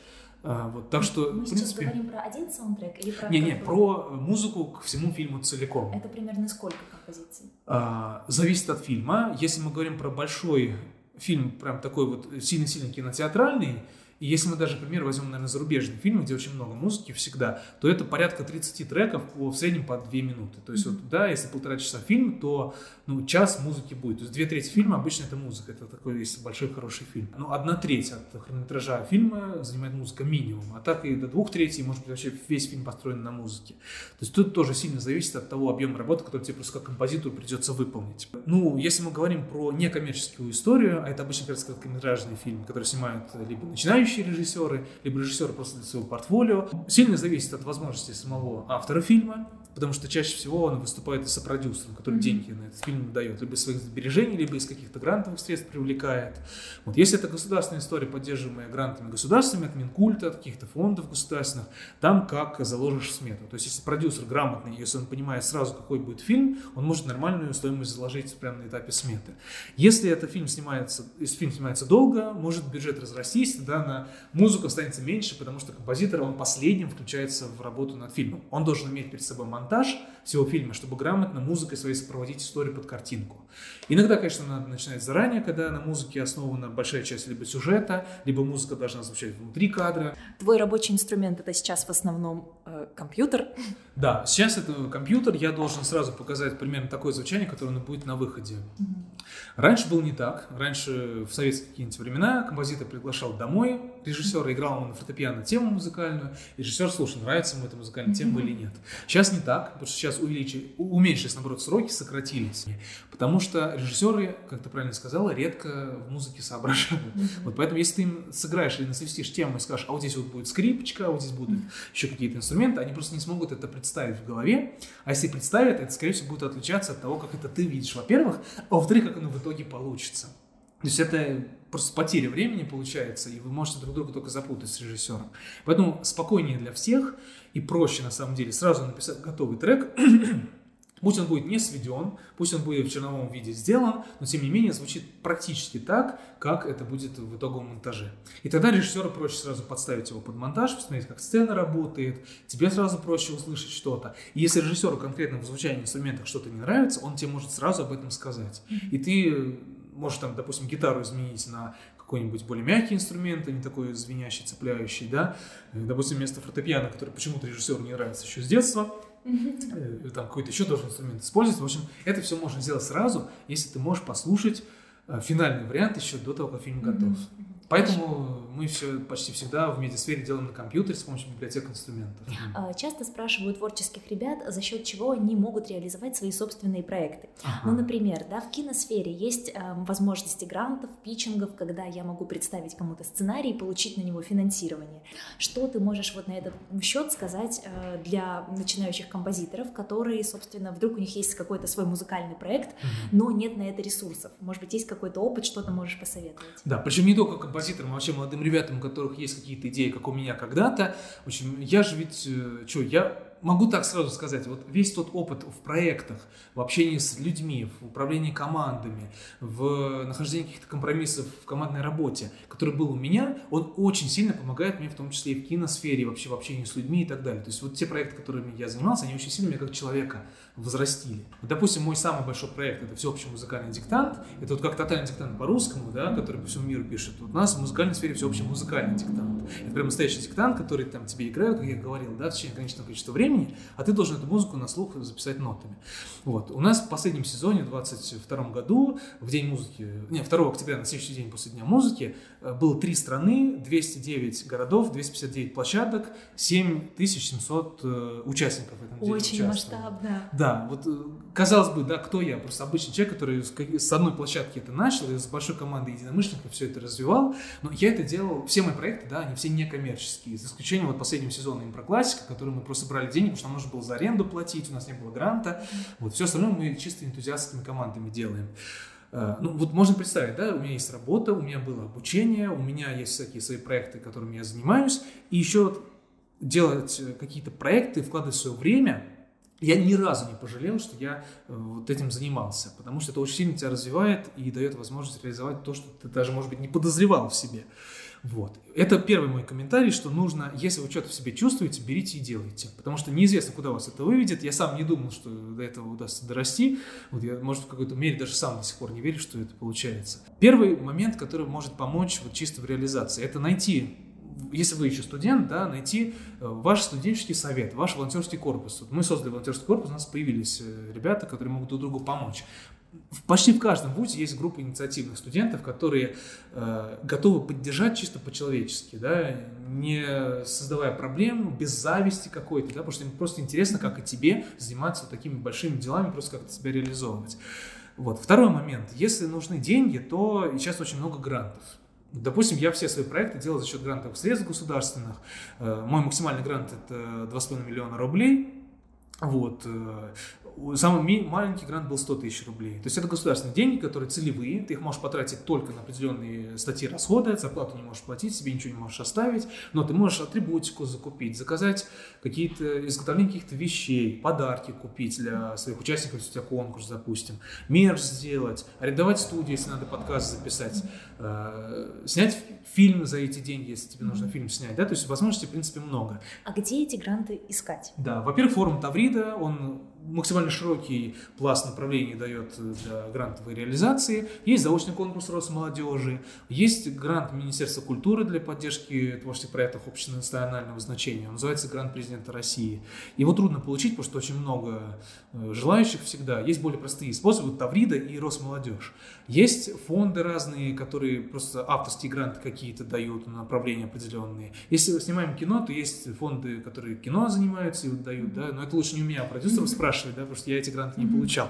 А, вот, так что, Мы сейчас принципе... говорим про один саундтрек или про... Не, не, про музыку к всему фильму целиком. Это примерно сколько композиций? А, зависит от фильма. Если мы говорим про большой фильм, прям такой вот сильно-сильно кинотеатральный, и если мы даже, например, возьмем, наверное, зарубежные фильмы, где очень много музыки всегда, то это порядка 30 треков по, в среднем по 2 минуты. То есть, вот, да, если полтора часа фильм, то ну, час музыки будет. То есть две трети фильма обычно это музыка. Это такой, если большой хороший фильм. Ну, одна треть от хронометража фильма занимает музыка минимум. А так и до двух третей, может быть, вообще весь фильм построен на музыке. То есть тут тоже сильно зависит от того объема работы, который тебе просто как композитору придется выполнить. Ну, если мы говорим про некоммерческую историю, а это обычно как раз короткометражные фильмы, которые снимают либо начинающие начинающие режиссеры, либо режиссеры просто для своего портфолио. Сильно зависит от возможностей самого автора фильма, потому что чаще всего он выступает и сопродюсером, который mm-hmm. деньги на этот фильм дает, либо из своих сбережений, либо из каких-то грантовых средств привлекает. Вот если это государственная история, поддерживаемая грантами государственными, от Минкульта, от каких-то фондов государственных, там как заложишь смету. То есть если продюсер грамотный, если он понимает сразу, какой будет фильм, он может нормальную стоимость заложить прямо на этапе сметы. Если этот фильм снимается, если фильм снимается долго, может бюджет разрастись, тогда на музыку останется меньше, потому что композитор, он последним включается в работу над фильмом. Он должен иметь перед собой монтаж всего фильма, чтобы грамотно музыкой своей сопроводить историю под картинку. Иногда, конечно, надо начинать заранее, когда на музыке основана большая часть либо сюжета, либо музыка должна звучать внутри кадра. Твой рабочий инструмент это сейчас в основном э, компьютер? Да, сейчас это компьютер. Я должен сразу показать примерно такое звучание, которое будет на выходе. Mm-hmm. Раньше было не так. Раньше в советские какие-нибудь времена композитор приглашал домой режиссера, играл ему на фортепиано тему музыкальную, режиссер слушал, нравится ему эта музыкальная тема или нет. Сейчас не так, потому что сейчас увеличили, уменьшились, наоборот, сроки, сократились. Потому что режиссеры, как ты правильно сказала, редко в музыке соображают. Вот поэтому, если ты им сыграешь или насвистишь тему и скажешь, а вот здесь вот будет скрипочка, а вот здесь будут еще какие-то инструменты, они просто не смогут это представить в голове. А если представят, это, скорее всего, будет отличаться от того, как это ты видишь, во-первых, а во-вторых, как оно в итоге получится. То есть это просто потеря времени получается, и вы можете друг друга только запутать с режиссером. Поэтому спокойнее для всех и проще на самом деле сразу написать готовый трек, (clears throat) Пусть он будет не сведен, пусть он будет в черновом виде сделан, но тем не менее звучит практически так, как это будет в итоговом монтаже. И тогда режиссеру проще сразу подставить его под монтаж, посмотреть, как сцена работает, тебе сразу проще услышать что-то. И если режиссеру конкретно в звучании инструментах что-то не нравится, он тебе может сразу об этом сказать. И ты можешь там, допустим, гитару изменить на какой-нибудь более мягкий инструмент, а не такой звенящий, цепляющий, да. Допустим, вместо фортепиано, который почему-то режиссеру не нравится еще с детства, там какой-то еще должен инструмент использовать. В общем, это все можно сделать сразу, если ты можешь послушать э, финальный вариант еще до того, как фильм готов. Поэтому мы все почти всегда в медиасфере делаем на компьютере с помощью библиотек инструментов. А, часто спрашивают творческих ребят, за счет чего они могут реализовать свои собственные проекты. Ага. Ну, например, да, в киносфере есть э, возможности грантов, питчингов, когда я могу представить кому-то сценарий и получить на него финансирование. Что ты можешь вот на этот счет сказать э, для начинающих композиторов, которые, собственно, вдруг у них есть какой-то свой музыкальный проект, угу. но нет на это ресурсов? Может быть, есть какой-то опыт, что ты можешь посоветовать? Да, причем не только композиторам, а вообще молодым ребятам, у которых есть какие-то идеи, как у меня когда-то. В общем, я же ведь, э, что, я могу так сразу сказать, вот весь тот опыт в проектах, в общении с людьми, в управлении командами, в нахождении каких-то компромиссов в командной работе, который был у меня, он очень сильно помогает мне, в том числе и в киносфере, вообще в общении с людьми и так далее. То есть вот те проекты, которыми я занимался, они очень сильно меня как человека возрастили. Вот, допустим, мой самый большой проект – это всеобщий музыкальный диктант. Это вот как тотальный диктант по-русскому, да, который по всему миру пишет. Вот у нас в музыкальной сфере всеобщий музыкальный диктант. Это прям настоящий диктант, который там тебе играют, как я говорил, да, в течение конечного количества времени, времени, а ты должен эту музыку на слух записать нотами. Вот. У нас в последнем сезоне, в 22 году, в День музыки, не, 2 октября, на следующий день после Дня музыки, э, было три страны, 209 городов, 259 площадок, 7700 э, участников в этом деле Очень масштабно. Да, вот э, казалось бы, да, кто я? Просто обычный человек, который с одной площадки это начал, и с большой командой единомышленников все это развивал, но я это делал, все мои проекты, да, они все некоммерческие, за исключением вот последнего сезона импроклассика, который мы просто брали деньги, потому что нам нужно было за аренду платить, у нас не было гранта, вот, все остальное мы чисто энтузиастскими командами делаем. Э, ну, вот можно представить, да, у меня есть работа, у меня было обучение, у меня есть всякие свои проекты, которыми я занимаюсь, и еще делать какие-то проекты, вкладывать свое время, я ни разу не пожалел, что я э, вот этим занимался, потому что это очень сильно тебя развивает и дает возможность реализовать то, что ты даже, может быть, не подозревал в себе. Вот. Это первый мой комментарий, что нужно, если вы что-то в себе чувствуете, берите и делайте. Потому что неизвестно, куда вас это выведет. Я сам не думал, что до этого удастся дорасти. Вот я, может, в какой-то мере даже сам до сих пор не верю, что это получается. Первый момент, который может помочь вот чисто в реализации, это найти если вы еще студент, да, найти э, ваш студенческий совет, ваш волонтерский корпус. Мы создали волонтерский корпус, у нас появились э, ребята, которые могут друг другу помочь почти в каждом вузе есть группа инициативных студентов, которые э, готовы поддержать чисто по-человечески, да, не создавая проблем, без зависти какой-то, да, потому что им просто интересно, как и тебе, заниматься такими большими делами, просто как-то себя реализовывать. Вот. Второй момент. Если нужны деньги, то сейчас очень много грантов. Допустим, я все свои проекты делал за счет грантовых средств государственных. Э, мой максимальный грант это 2,5 миллиона рублей. Вот. Э, самый маленький грант был 100 тысяч рублей. То есть это государственные деньги, которые целевые, ты их можешь потратить только на определенные статьи расхода, зарплату не можешь платить, себе ничего не можешь оставить, но ты можешь атрибутику закупить, заказать какие-то, изготовление каких-то вещей, подарки купить для своих участников, если у тебя конкурс, допустим, мерч сделать, арендовать студию, если надо подкаст записать, э, снять фильм за эти деньги, если тебе нужно фильм снять, да, то есть возможностей, в принципе, много. А где эти гранты искать? Да, во-первых, форум Таврида, он максимально широкий пласт направлений дает для грантовой реализации. Есть заочный конкурс Росмолодежи, есть грант Министерства культуры для поддержки творческих проектов общенационального значения. Он называется грант президента России. Его трудно получить, потому что очень много э, желающих всегда. Есть более простые способы, Таврида и Росмолодежь. Есть фонды разные, которые просто авторские гранты какие-то дают, направления определенные. Если снимаем кино, то есть фонды, которые кино занимаются и дают, да, но это лучше не у меня, а продюсеров спрашивать спрашивать, да, потому что я эти гранты не получал.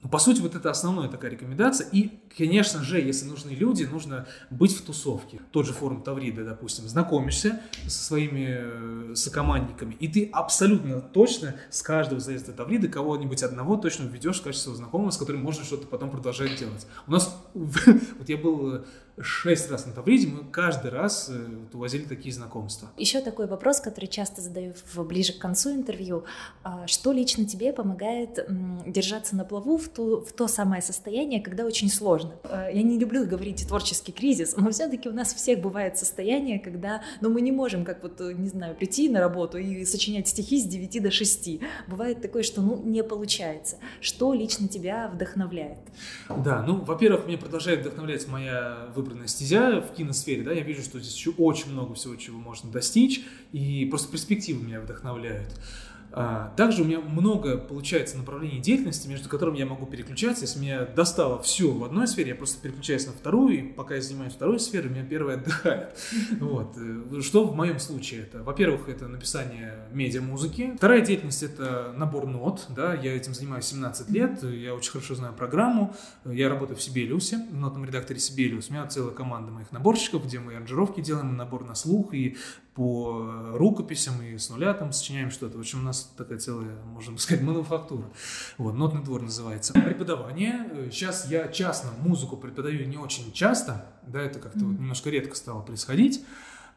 Но, по сути, вот это основная такая рекомендация. И, конечно же, если нужны люди, нужно быть в тусовке. Тот же форум Таврида, допустим, знакомишься со своими э, сокомандниками, и ты абсолютно точно с каждого заезда Таврида кого-нибудь одного точно введешь в качестве знакомого, с которым можно что-то потом продолжать делать. У нас, (laughs) вот я был э, шесть раз на Тавриде, мы каждый раз э, увозили такие знакомства. Еще такой вопрос, который часто задаю в, ближе к концу интервью. А, что лично тебе помогает держаться на плаву в, ту, в то самое состояние, когда очень сложно? А, я не люблю говорить творческий кризис, но все-таки у нас всех бывает состояние, когда ну, мы не можем, как вот, не знаю, прийти на работу и сочинять стихи с 9 до 6. Бывает такое, что ну, не получается. Что лично тебя вдохновляет? Да, ну, во-первых, меня продолжает вдохновлять моя выбор выбранная стезя в киносфере, да, я вижу, что здесь еще очень много всего, чего можно достичь, и просто перспективы меня вдохновляют. А, также у меня много получается направлений деятельности, между которыми я могу переключаться. Если меня достало все в одной сфере, я просто переключаюсь на вторую, и пока я занимаюсь второй сферой, меня первая отдыхает. (laughs) Вот. Э, что в моем случае это? Во-первых, это написание медиа-музыки. Вторая деятельность — это набор нот. Да? Я этим занимаюсь 17 лет, я очень хорошо знаю программу. Я работаю в Сибелиусе, в нотном редакторе Сибелиус. У меня целая команда моих наборщиков, где мы аранжировки делаем, набор на слух и по рукописям и с нуля там сочиняем что-то. В общем, у нас такая целая, можно сказать, мануфактура. Вот, нотный двор называется. Преподавание. Сейчас я частно музыку преподаю не очень часто, да, это как-то mm-hmm. вот немножко редко стало происходить.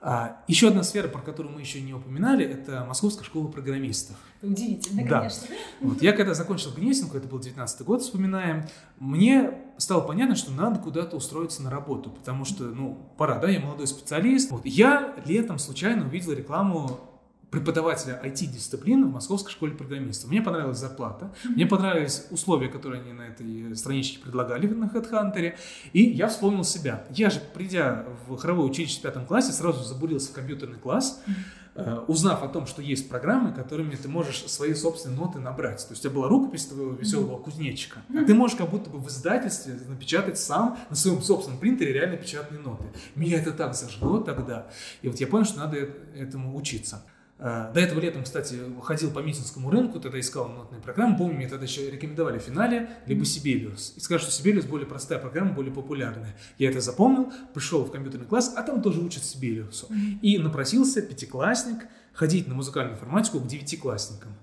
А, еще одна сфера, про которую мы еще не упоминали, это Московская школа программистов. Удивительно, да. конечно. Вот, я когда закончил Гнесинку, это был 19 год, вспоминаем, мне стало понятно, что надо куда-то устроиться на работу, потому что, ну, пора, да, я молодой специалист. Вот, я летом случайно увидел рекламу преподавателя IT-дисциплины в Московской школе программистов. Мне понравилась зарплата, мне понравились условия, которые они на этой страничке предлагали на HeadHunter, и я вспомнил себя. Я же, придя в хоровое училище в пятом классе, сразу забурился в компьютерный класс, Э, узнав о том, что есть программы, которыми ты можешь свои собственные ноты набрать. То есть у тебя была рукопись твоего веселого кузнечика, а ты можешь как будто бы в издательстве напечатать сам на своем собственном принтере реально печатные ноты. Меня это так зажгло тогда. И вот я понял, что надо этому учиться. Э, до этого летом, кстати, ходил по Митинскому рынку, тогда искал нотные программы. Помню, мне тогда еще рекомендовали финале, либо Сибелиус. И сказали, что Сибелиус более простая программа, более популярная. Я это запомнил, пришел в компьютерный класс, а там тоже учат Сибелиусу. И напросился пятиклассник ходить на музыкальную информатику к девятиклассникам.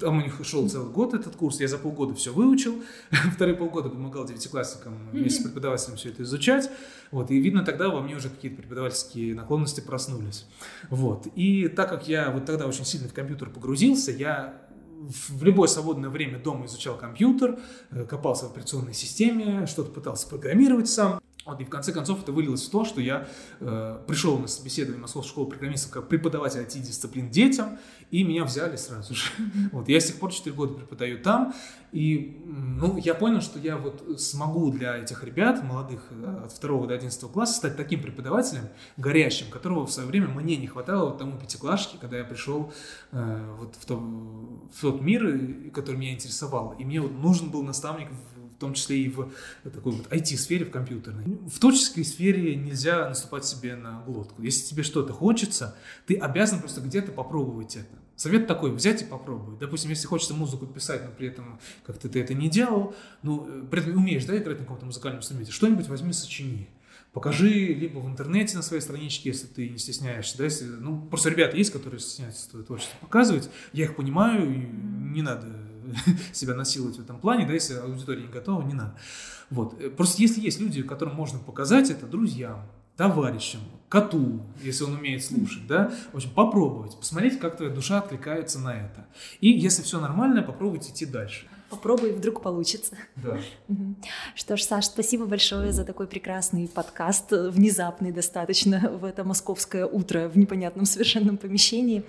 Там у них шел целый год этот курс, я за полгода все выучил, (laughs) вторые полгода помогал девятиклассникам вместе с преподавателем все это изучать, вот, и видно тогда во мне уже какие-то преподавательские наклонности проснулись, вот, и так как я вот тогда очень сильно в компьютер погрузился, я в любое свободное время дома изучал компьютер, э, копался в операционной системе, что-то пытался программировать сам, вот, и в конце концов это вылилось в то, что я э, пришел на собеседование в Московскую школу программистов как преподаватель IT-дисциплин детям, и меня взяли сразу же. Вот, я с тех пор 4 года преподаю там, и ну, я понял, что я вот смогу для этих ребят, молодых э, от 2 до 11 класса, стать таким преподавателем, горящим, которого в свое время мне не хватало вот тому пятиклашке, когда я пришел э, вот в, то, в тот мир, который меня интересовал. И мне вот нужен был наставник в в том числе и в такой вот IT-сфере, в компьютерной. В творческой сфере нельзя наступать себе на глотку. Если тебе что-то хочется, ты обязан просто где-то попробовать это. Совет такой, взять и попробовать. Допустим, если хочется музыку писать, но при этом как-то ты это не делал, ну, при этом умеешь, да, играть на каком-то музыкальном инструменте, что-нибудь возьми, сочини. Покажи либо в интернете на своей страничке, если ты не стесняешься, да, если, ну, просто ребята есть, которые стесняются твое творчество показывать, я их понимаю, и не надо (laughs) себя насиловать в этом плане, да, если аудитория не готова, не надо. Вот. Просто если есть люди, которым можно показать это, друзьям, товарищам, коту, если он умеет слушать, да, в общем, попробовать, посмотреть, как твоя душа откликается на это. И если все нормально, попробовать идти дальше. Попробуй, вдруг получится. Да. Что ж, Саш, спасибо большое за такой прекрасный подкаст, внезапный достаточно в это московское утро в непонятном совершенном помещении.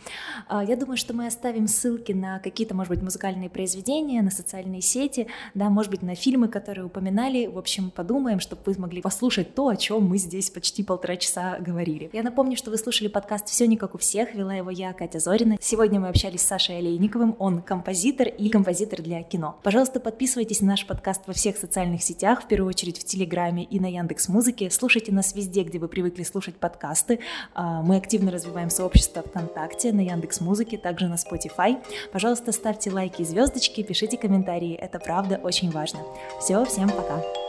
А, я думаю, что мы оставим ссылки на какие-то, может быть, музыкальные произведения, на социальные сети, да, может быть, на фильмы, которые упоминали. В общем, подумаем, чтобы вы смогли послушать то, о чем мы здесь почти полтора часа говорили. Я напомню, что вы слушали подкаст «Все не как у всех», вела его я, Катя Зорина. Сегодня мы общались с Сашей Олейниковым, он композитор и композитор для кино. Пожалуйста, подписывайтесь на наш подкаст во всех социальных сетях, в первую очередь в Телеграме и на Яндекс Музыке. Слушайте нас везде, где вы привыкли слушать подкасты. А, мы активно развиваем сообщество ВКонтакте, на Яндекс Музыке, также на Spotify. Пожалуйста, ставьте лайки и звездочки, пишите комментарии. Это правда очень важно. Все, всем пока.